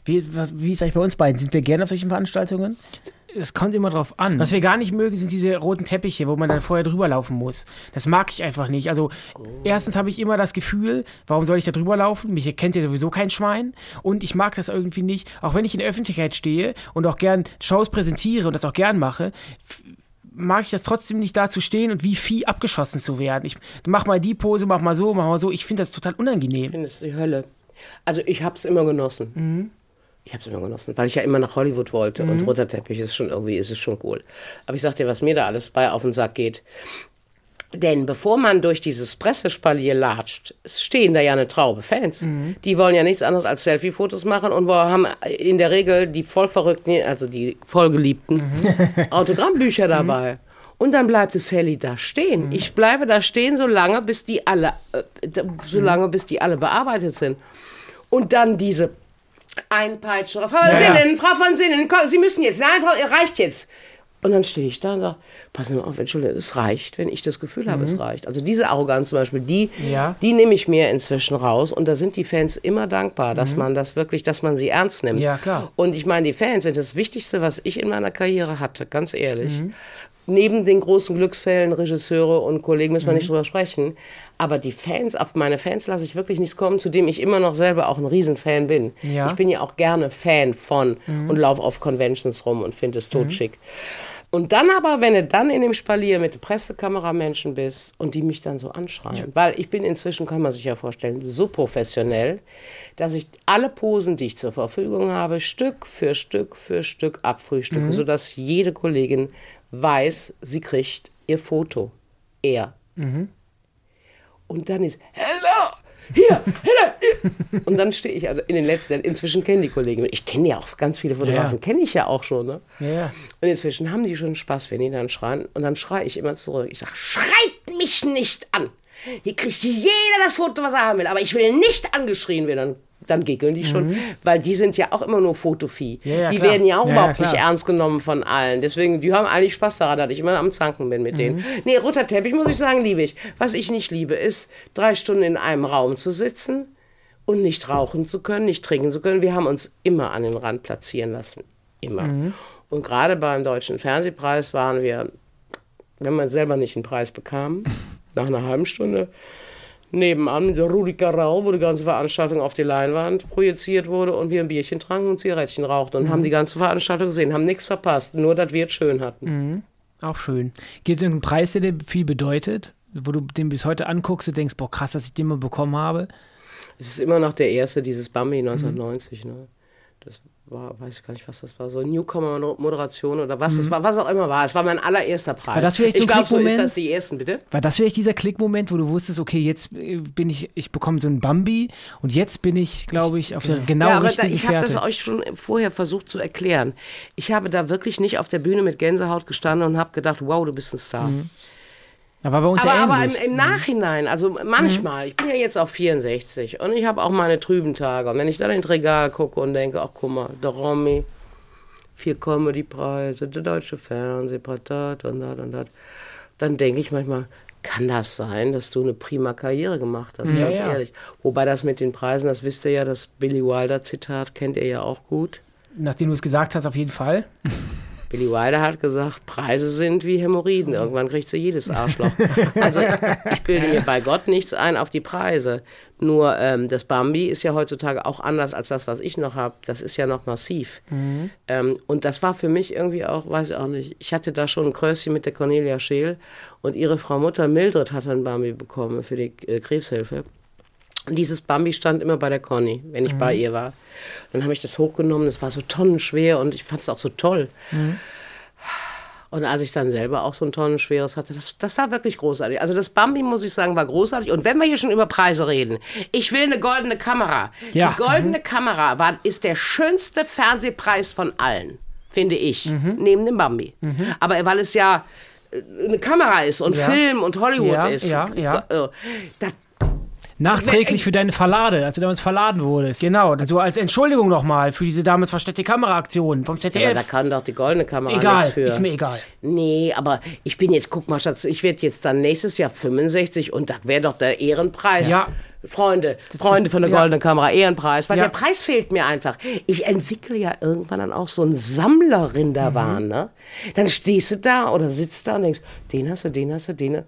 Wie, was, wie ist eigentlich bei uns beiden? Sind wir gerne auf solchen Veranstaltungen? Es kommt immer drauf an. Was wir gar nicht mögen, sind diese roten Teppiche, wo man dann vorher drüber laufen muss. Das mag ich einfach nicht. Also, erstens habe ich immer das Gefühl, warum soll ich da drüber laufen? Mich erkennt ja sowieso kein Schwein. Und ich mag das irgendwie nicht. Auch wenn ich in der Öffentlichkeit stehe und auch gern Shows präsentiere und das auch gern mache, mag ich das trotzdem nicht da zu stehen und wie Vieh abgeschossen zu werden. Ich mach mal die Pose, mach mal so, mach mal so. Ich finde das total unangenehm. Ich finde es die Hölle. Also ich habe es immer genossen. Mhm. Ich habe es immer genossen, weil ich ja immer nach Hollywood wollte und roter Teppich ist schon irgendwie, ist es schon cool. Aber ich sag dir, was mir da alles bei auf den Sack geht. Denn bevor man durch dieses Pressespalier latscht, stehen da ja eine Traube Fans. Mhm. Die wollen ja nichts anderes als Selfie-Fotos machen und wir haben in der Regel die vollverrückten, also die vollgeliebten Mhm. Autogrammbücher dabei. Und dann bleibt es Helly da stehen. Ich bleibe da stehen, solange bis die alle, äh, solange bis die alle bearbeitet sind. Und dann diese Einpeitschen. Frau von Ja. Sinnen, Frau von Sinnen, komm, Sie müssen jetzt. Nein, Frau, reicht jetzt. Und dann stehe ich da und sage, passen Sie mal auf, Entschuldigung, es reicht, wenn ich das Gefühl habe, es reicht. Also diese Arroganz zum Beispiel, die, Mhm. Ja. die nehme ich mir inzwischen raus. Und da sind die Fans immer dankbar, dass man das wirklich, dass man sie ernst nimmt. Mhm. Ja, klar. Und ich meine, die Fans sind das Wichtigste, was ich in meiner Karriere hatte, ganz ehrlich. Mhm. Neben den großen Glücksfällen, Regisseure und Kollegen müssen wir mhm. nicht drüber sprechen. Aber die Fans, auf meine Fans lasse ich wirklich nichts kommen, zu dem ich immer noch selber auch ein Riesenfan bin. Ja. Ich bin ja auch gerne Fan von mhm. und laufe auf Conventions rum und finde es totschick. Mhm. Und dann aber, wenn du dann in dem Spalier mit Pressekameramenschen bist und die mich dann so anschreien, ja. weil ich bin inzwischen, kann man sich ja vorstellen, so professionell, dass ich alle Posen, die ich zur Verfügung habe, Stück für Stück für Stück abfrühstücke, mhm. sodass jede Kollegin weiß, sie kriegt ihr Foto. Er. Mhm. Und dann ist, Hello, hier, hier. Und dann stehe ich also in den letzten, inzwischen kennen die Kollegen, ich kenne ja auch ganz viele Fotografen, ja. kenne ich ja auch schon. Ne? Ja. Und inzwischen haben die schon Spaß, wenn die dann schreien. Und dann schreie ich immer zurück. Ich sage, schreit mich nicht an. Hier kriegt jeder das Foto, was er haben will. Aber ich will nicht angeschrien werden dann giggeln die schon, mhm. weil die sind ja auch immer nur Fotovieh. Ja, ja, die klar. werden ja auch ja, überhaupt nicht ernst genommen von allen. Deswegen, die haben eigentlich Spaß daran, dass ich immer am Zanken bin mit mhm. denen. Nee, roter Teppich, muss ich sagen, liebe ich. Was ich nicht liebe, ist, drei Stunden in einem Raum zu sitzen und nicht rauchen zu können, nicht trinken zu können. Wir haben uns immer an den Rand platzieren lassen. Immer. Mhm. Und gerade beim Deutschen Fernsehpreis waren wir, wenn man selber nicht einen Preis bekam, nach einer halben Stunde, nebenan mit der Rudi Carell, wo die ganze Veranstaltung auf die Leinwand projiziert wurde und wir ein Bierchen tranken und Zigarettchen rauchten und mhm. haben die ganze Veranstaltung gesehen, haben nichts verpasst, nur dass wir es schön hatten. Mhm. Auch schön. Gibt es irgendeinen Preis, der dir viel bedeutet, wo du den bis heute anguckst und denkst, boah, krass, dass ich den mal bekommen habe? Es ist immer noch der erste, dieses Bambi 1990. Mhm. Ne? Das war, weiß ich gar nicht, was das war, so Newcomer-Moderation oder was mhm. es war, was auch immer war. Es war mein allererster Preis. War das vielleicht ich glaube, so ist das die ersten, bitte? War das vielleicht dieser Klickmoment, wo du wusstest, okay, jetzt äh, bin ich, ich bekomme so ein Bambi und jetzt bin ich, glaube ich, auf der genau ja, aber richtigen da, Ich habe das euch schon vorher versucht zu erklären. Ich habe da wirklich nicht auf der Bühne mit Gänsehaut gestanden und habe gedacht, wow, du bist ein Star. Mhm. Aber bei uns aber, ja aber im, im, Nachhinein, also manchmal, mhm. ich bin ja jetzt auch 64 und ich habe auch meine trüben Tage. Und wenn ich dann ins Regal gucke und denke, ach guck mal, der Romy, vier Comedy-Preise, der deutsche Fernsehpreis, dat und dat und dat, dann denke ich manchmal, kann das sein, dass du eine prima Karriere gemacht hast, ja, ganz ja. ehrlich. Wobei das mit den Preisen, das wisst ihr ja, das Billy Wilder-Zitat kennt ihr ja auch gut. Nachdem du es gesagt hast, auf jeden Fall. Billy Wilder hat gesagt, Preise sind wie Hämorrhoiden. Irgendwann kriegt sie jedes Arschloch. Also ich bilde mir bei Gott nichts ein auf die Preise. Nur ähm, das Bambi ist ja heutzutage auch anders als das, was ich noch habe. Das ist ja noch massiv. Mhm. Ähm, und das war für mich irgendwie auch, weiß ich auch nicht, ich hatte da schon ein Kröschen mit der Cornelia Scheel und ihre Frau Mutter Mildred hat ein Bambi bekommen für die äh, Krebshilfe. Und dieses Bambi stand immer bei der Conny, wenn ich mhm. bei ihr war. Dann habe ich das hochgenommen, das war so tonnenschwer und ich fand es auch so toll. Mhm. Und als ich dann selber auch so ein tonnenschweres hatte, das, das war wirklich großartig. Also das Bambi, muss ich sagen, war großartig. Und wenn wir hier schon über Preise reden, ich will eine goldene Kamera. Ja. Die goldene mhm. Kamera war, ist der schönste Fernsehpreis von allen, finde ich, mhm. neben dem Bambi. Mhm. Aber weil es ja äh, eine Kamera ist und ja. Film und Hollywood ja, ist. Ja, ja. Äh, das, Nachträglich für deine Verlade, als du damals verladen wurdest. Genau, so als Entschuldigung nochmal für diese damals versteckte Kameraaktion vom ZDF. Ja, da kann doch die goldene Kamera egal, nichts für. ist mir egal. Nee, aber ich bin jetzt, guck mal, Schatz, ich werde jetzt dann nächstes Jahr 65 und da wäre doch der Ehrenpreis. Ja. Freunde, Freunde von der ja. goldenen Kamera, Ehrenpreis, weil ja. der Preis fehlt mir einfach. Ich entwickle ja irgendwann dann auch so ein Sammlerin da mhm. ne? Dann stehst du da oder sitzt da und denkst, den hast du, den hast du, den.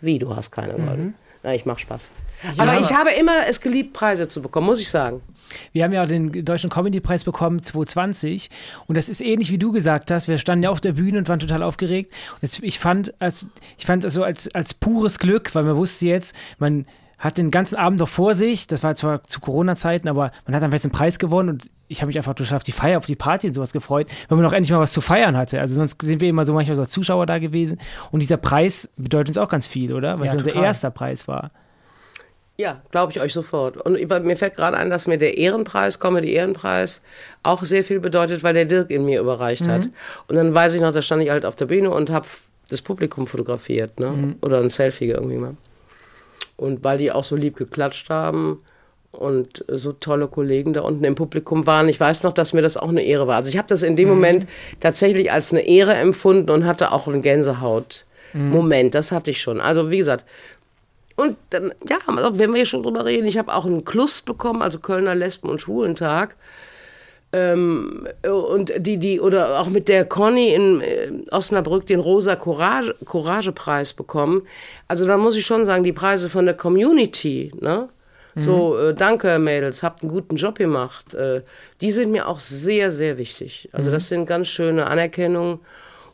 Wie, du hast keine mhm. goldene? Na, ich mach Spaß. Ja, aber ich habe immer es geliebt, Preise zu bekommen, muss ich sagen. Wir haben ja den Deutschen Comedy-Preis bekommen 2020 und das ist ähnlich wie du gesagt hast. Wir standen ja auf der Bühne und waren total aufgeregt. Und ich fand, als, ich fand das so als, als pures Glück, weil man wusste jetzt, man hat den ganzen Abend doch vor sich. Das war zwar zu Corona-Zeiten, aber man hat einfach jetzt einen Preis gewonnen und ich habe mich einfach total auf die Feier, auf die Party und sowas gefreut, weil man noch endlich mal was zu feiern hatte. Also sonst sind wir immer so manchmal so als Zuschauer da gewesen. Und dieser Preis bedeutet uns auch ganz viel, oder? Weil ja, es unser erster Preis war. Ja, glaube ich euch sofort. Und mir fällt gerade ein, dass mir der Ehrenpreis, Comedy Ehrenpreis, auch sehr viel bedeutet, weil der Dirk in mir überreicht mhm. hat. Und dann weiß ich noch, da stand ich halt auf der Bühne und habe das Publikum fotografiert, ne? Mhm. Oder ein Selfie irgendwie mal. Und weil die auch so lieb geklatscht haben und so tolle Kollegen da unten im Publikum waren, ich weiß noch, dass mir das auch eine Ehre war. Also ich habe das in dem mhm. Moment tatsächlich als eine Ehre empfunden und hatte auch einen Gänsehaut-Moment. Mhm. Das hatte ich schon. Also wie gesagt, und dann, ja, wenn wir hier schon drüber reden, ich habe auch einen Klus bekommen, also Kölner Lesben- und Schwulentag. Ähm, und die, die, oder auch mit der Conny in äh, Osnabrück den Rosa Courage, Courage Preis bekommen. Also da muss ich schon sagen, die Preise von der Community, ne? So, äh, danke Mädels, habt einen guten Job gemacht. Äh, die sind mir auch sehr, sehr wichtig. Also das sind ganz schöne Anerkennungen.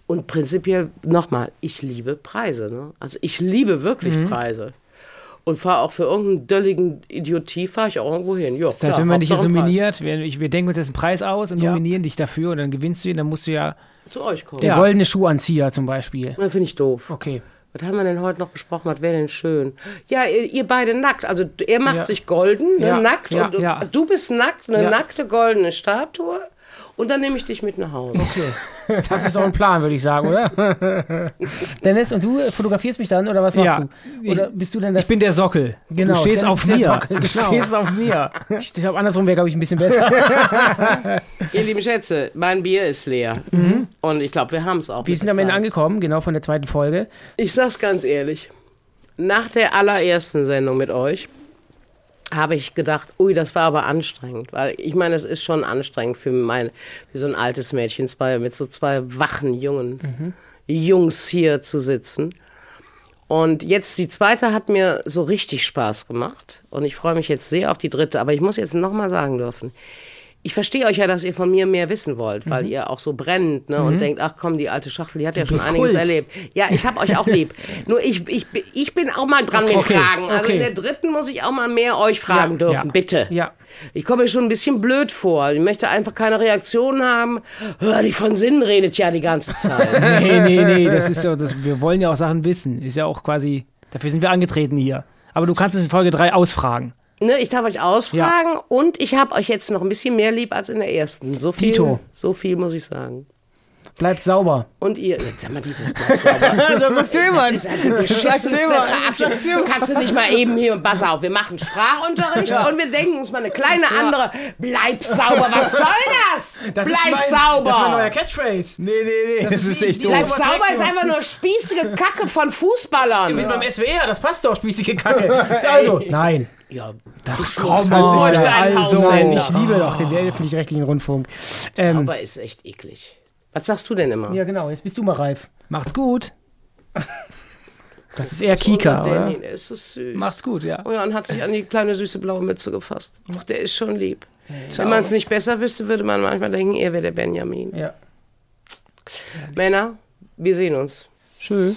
Und prinzipiell, nochmal, ich liebe Preise. Ne? Also ich liebe wirklich Preise. Und fahre auch für irgendeinen dölligen Idiotie, fahre ich auch irgendwo hin. Ja, Das heißt, klar, wenn man dich jetzt ein nominiert, wir, wir denken uns jetzt einen Preis aus und Ja. nominieren dich dafür und dann gewinnst du ihn, dann musst du ja. Zu euch kommen. Der Ja. goldene Schuhanzieher zum Beispiel. Das finde ich doof. Okay. Was haben wir denn heute noch besprochen? Was wäre denn schön? Ja, ihr, ihr beide nackt. Also er macht Ja. sich golden, ne, Ja, nackt. ja, und du, ja. du bist nackt, eine nackte goldene Statue. Und dann nehme ich dich mit nach Hause. Das ist auch ein Plan, würde ich sagen, oder? Dennis, und du fotografierst mich dann, oder was machst Ja. du? Oder bist du denn das? Ich bin der Sockel. genau, du stehst auf mir. Sockel, Du Genau. stehst auf mir. Ich glaube, andersrum wäre, glaube ich, ein bisschen besser. Ihr lieben Schätze, mein Bier ist leer. Und ich glaube, wir haben es auch. Wir sind am Ende angekommen, genau von der zweiten Folge. Ich sag's ganz ehrlich. Nach der allerersten Sendung mit euch habe ich gedacht, ui, das war aber anstrengend. Weil ich meine, es ist schon anstrengend für mein, für so ein altes Mädchen zwei, mit so zwei wachen jungen Jungs hier zu sitzen. Und jetzt die zweite hat mir so richtig Spaß gemacht. Und ich freue mich jetzt sehr auf die dritte. Aber ich muss jetzt nochmal sagen dürfen, ich verstehe euch ja, dass ihr von mir mehr wissen wollt, weil ihr auch so brennt ne, und denkt, ach komm, die alte Schachtel, die hat ja schon einiges Kult. erlebt. Ja, ich habe euch auch lieb. Nur ich, ich, ich bin auch mal dran mit Okay, Fragen. Also okay. in der dritten muss ich auch mal mehr euch fragen Ja, dürfen, ja. bitte. Ja. Ich komme mir schon ein bisschen blöd vor. Ich möchte einfach keine Reaktion haben. Hör, die von Sinn redet ja die ganze Zeit. Nee, nee, nee, das ist so, das, wir wollen ja auch Sachen wissen. Ist ja auch quasi, dafür sind wir angetreten hier. Aber du kannst es in Folge 3 ausfragen. Ne, ich darf euch ausfragen und ich habe euch jetzt noch ein bisschen mehr lieb als in der ersten. So viel, Dito. so viel muss ich sagen. Bleibt sauber. Und ihr, jetzt sag mal, dieses Bleib sauber. Das sagst du immer. Das ist halt die beschissenste Verabschiedung. Kannst du nicht mal eben hier, pass auf, wir machen Sprachunterricht und wir denken uns mal eine kleine andere, bleib sauber, was soll das? bleib sauber. Das ist mein neuer Catchphrase. Nee, nee, nee. Das, ist echt doof. bleib sauber ist einfach nur spießige Kacke von Fußballern. Wie beim SWR, das passt doch, spießige Kacke. Also, nein. Ja, Das komm mal. ist ein Also, ich liebe doch den öffentlich-rechtlichen Rundfunk. Ähm, sauber ist echt eklig. Was sagst du denn immer? ja, genau, jetzt bist du mal reif. Macht's gut. Das ist eher Kika, Unser oder? Danny, der ist so süß. Macht's gut, ja. Oh ja, und hat sich an die kleine süße blaue Mütze gefasst. Ach, der ist schon lieb. Wenn man es nicht besser wüsste, würde man manchmal denken, er wäre der Benjamin. Ja. Männer, wir sehen uns. Schön.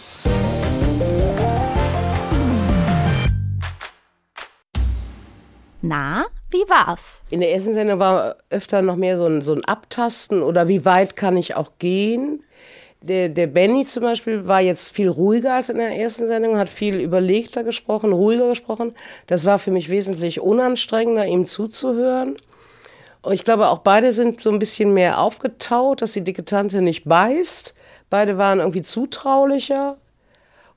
Na, wie war's? In der ersten Sendung war öfter noch mehr so ein, so ein Abtasten oder wie weit kann ich auch gehen. Der, der Benny zum Beispiel war jetzt viel ruhiger als in der ersten Sendung, hat viel überlegter gesprochen, ruhiger gesprochen. Das war für mich wesentlich unanstrengender, ihm zuzuhören. Und ich glaube, auch beide sind so ein bisschen mehr aufgetaut, dass die dicke Tante nicht beißt. Beide waren irgendwie zutraulicher.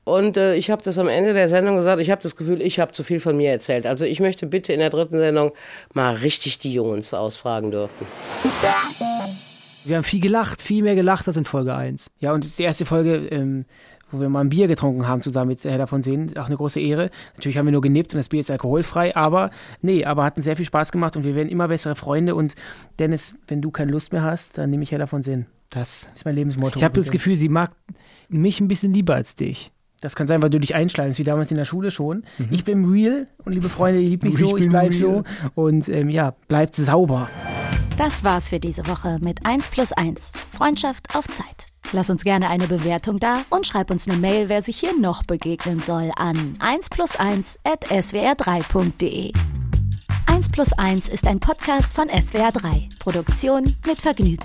Und äh, ich habe das am Ende der Sendung gesagt, ich habe das Gefühl, ich habe zu viel von mir erzählt. Also ich möchte bitte in der dritten Sendung mal richtig die Jungs ausfragen dürfen. Wir haben viel gelacht, viel mehr gelacht als in Folge 1. Ja, und es ist die erste Folge, ähm, wo wir mal ein Bier getrunken haben zusammen mit Herr davon sehen. Auch eine große Ehre. Natürlich haben wir nur genippt und das Bier ist alkoholfrei, aber nee, aber hat uns sehr viel Spaß gemacht und wir werden immer bessere Freunde. Und Dennis, wenn du keine Lust mehr hast, dann nehme ich Herr davon sehen. Das. Das ist mein Lebensmotto. Ich habe das Gefühl, sie mag mich ein bisschen lieber als dich. Das kann sein, weil du dich einschleimst, wie damals in der Schule schon. Ich bin real und liebe Freunde, ihr liebt mich Ich so, ich bleib real. so. Und ähm, ja, bleibt sauber. Das war's für diese Woche mit 1 plus 1. Freundschaft auf Zeit. Lass uns gerne eine Bewertung da und schreib uns eine Mail, wer sich hier noch begegnen soll, an 1 plus 1 at swr3.de. 1 plus 1 ist ein Podcast von SWR3. Produktion mit Vergnügen.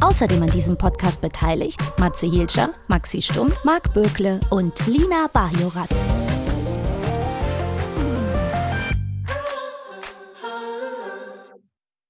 Außerdem an diesem Podcast beteiligt Matze Hielscher, Maxi Stumm, Marc Bökle und Lina Bajorat.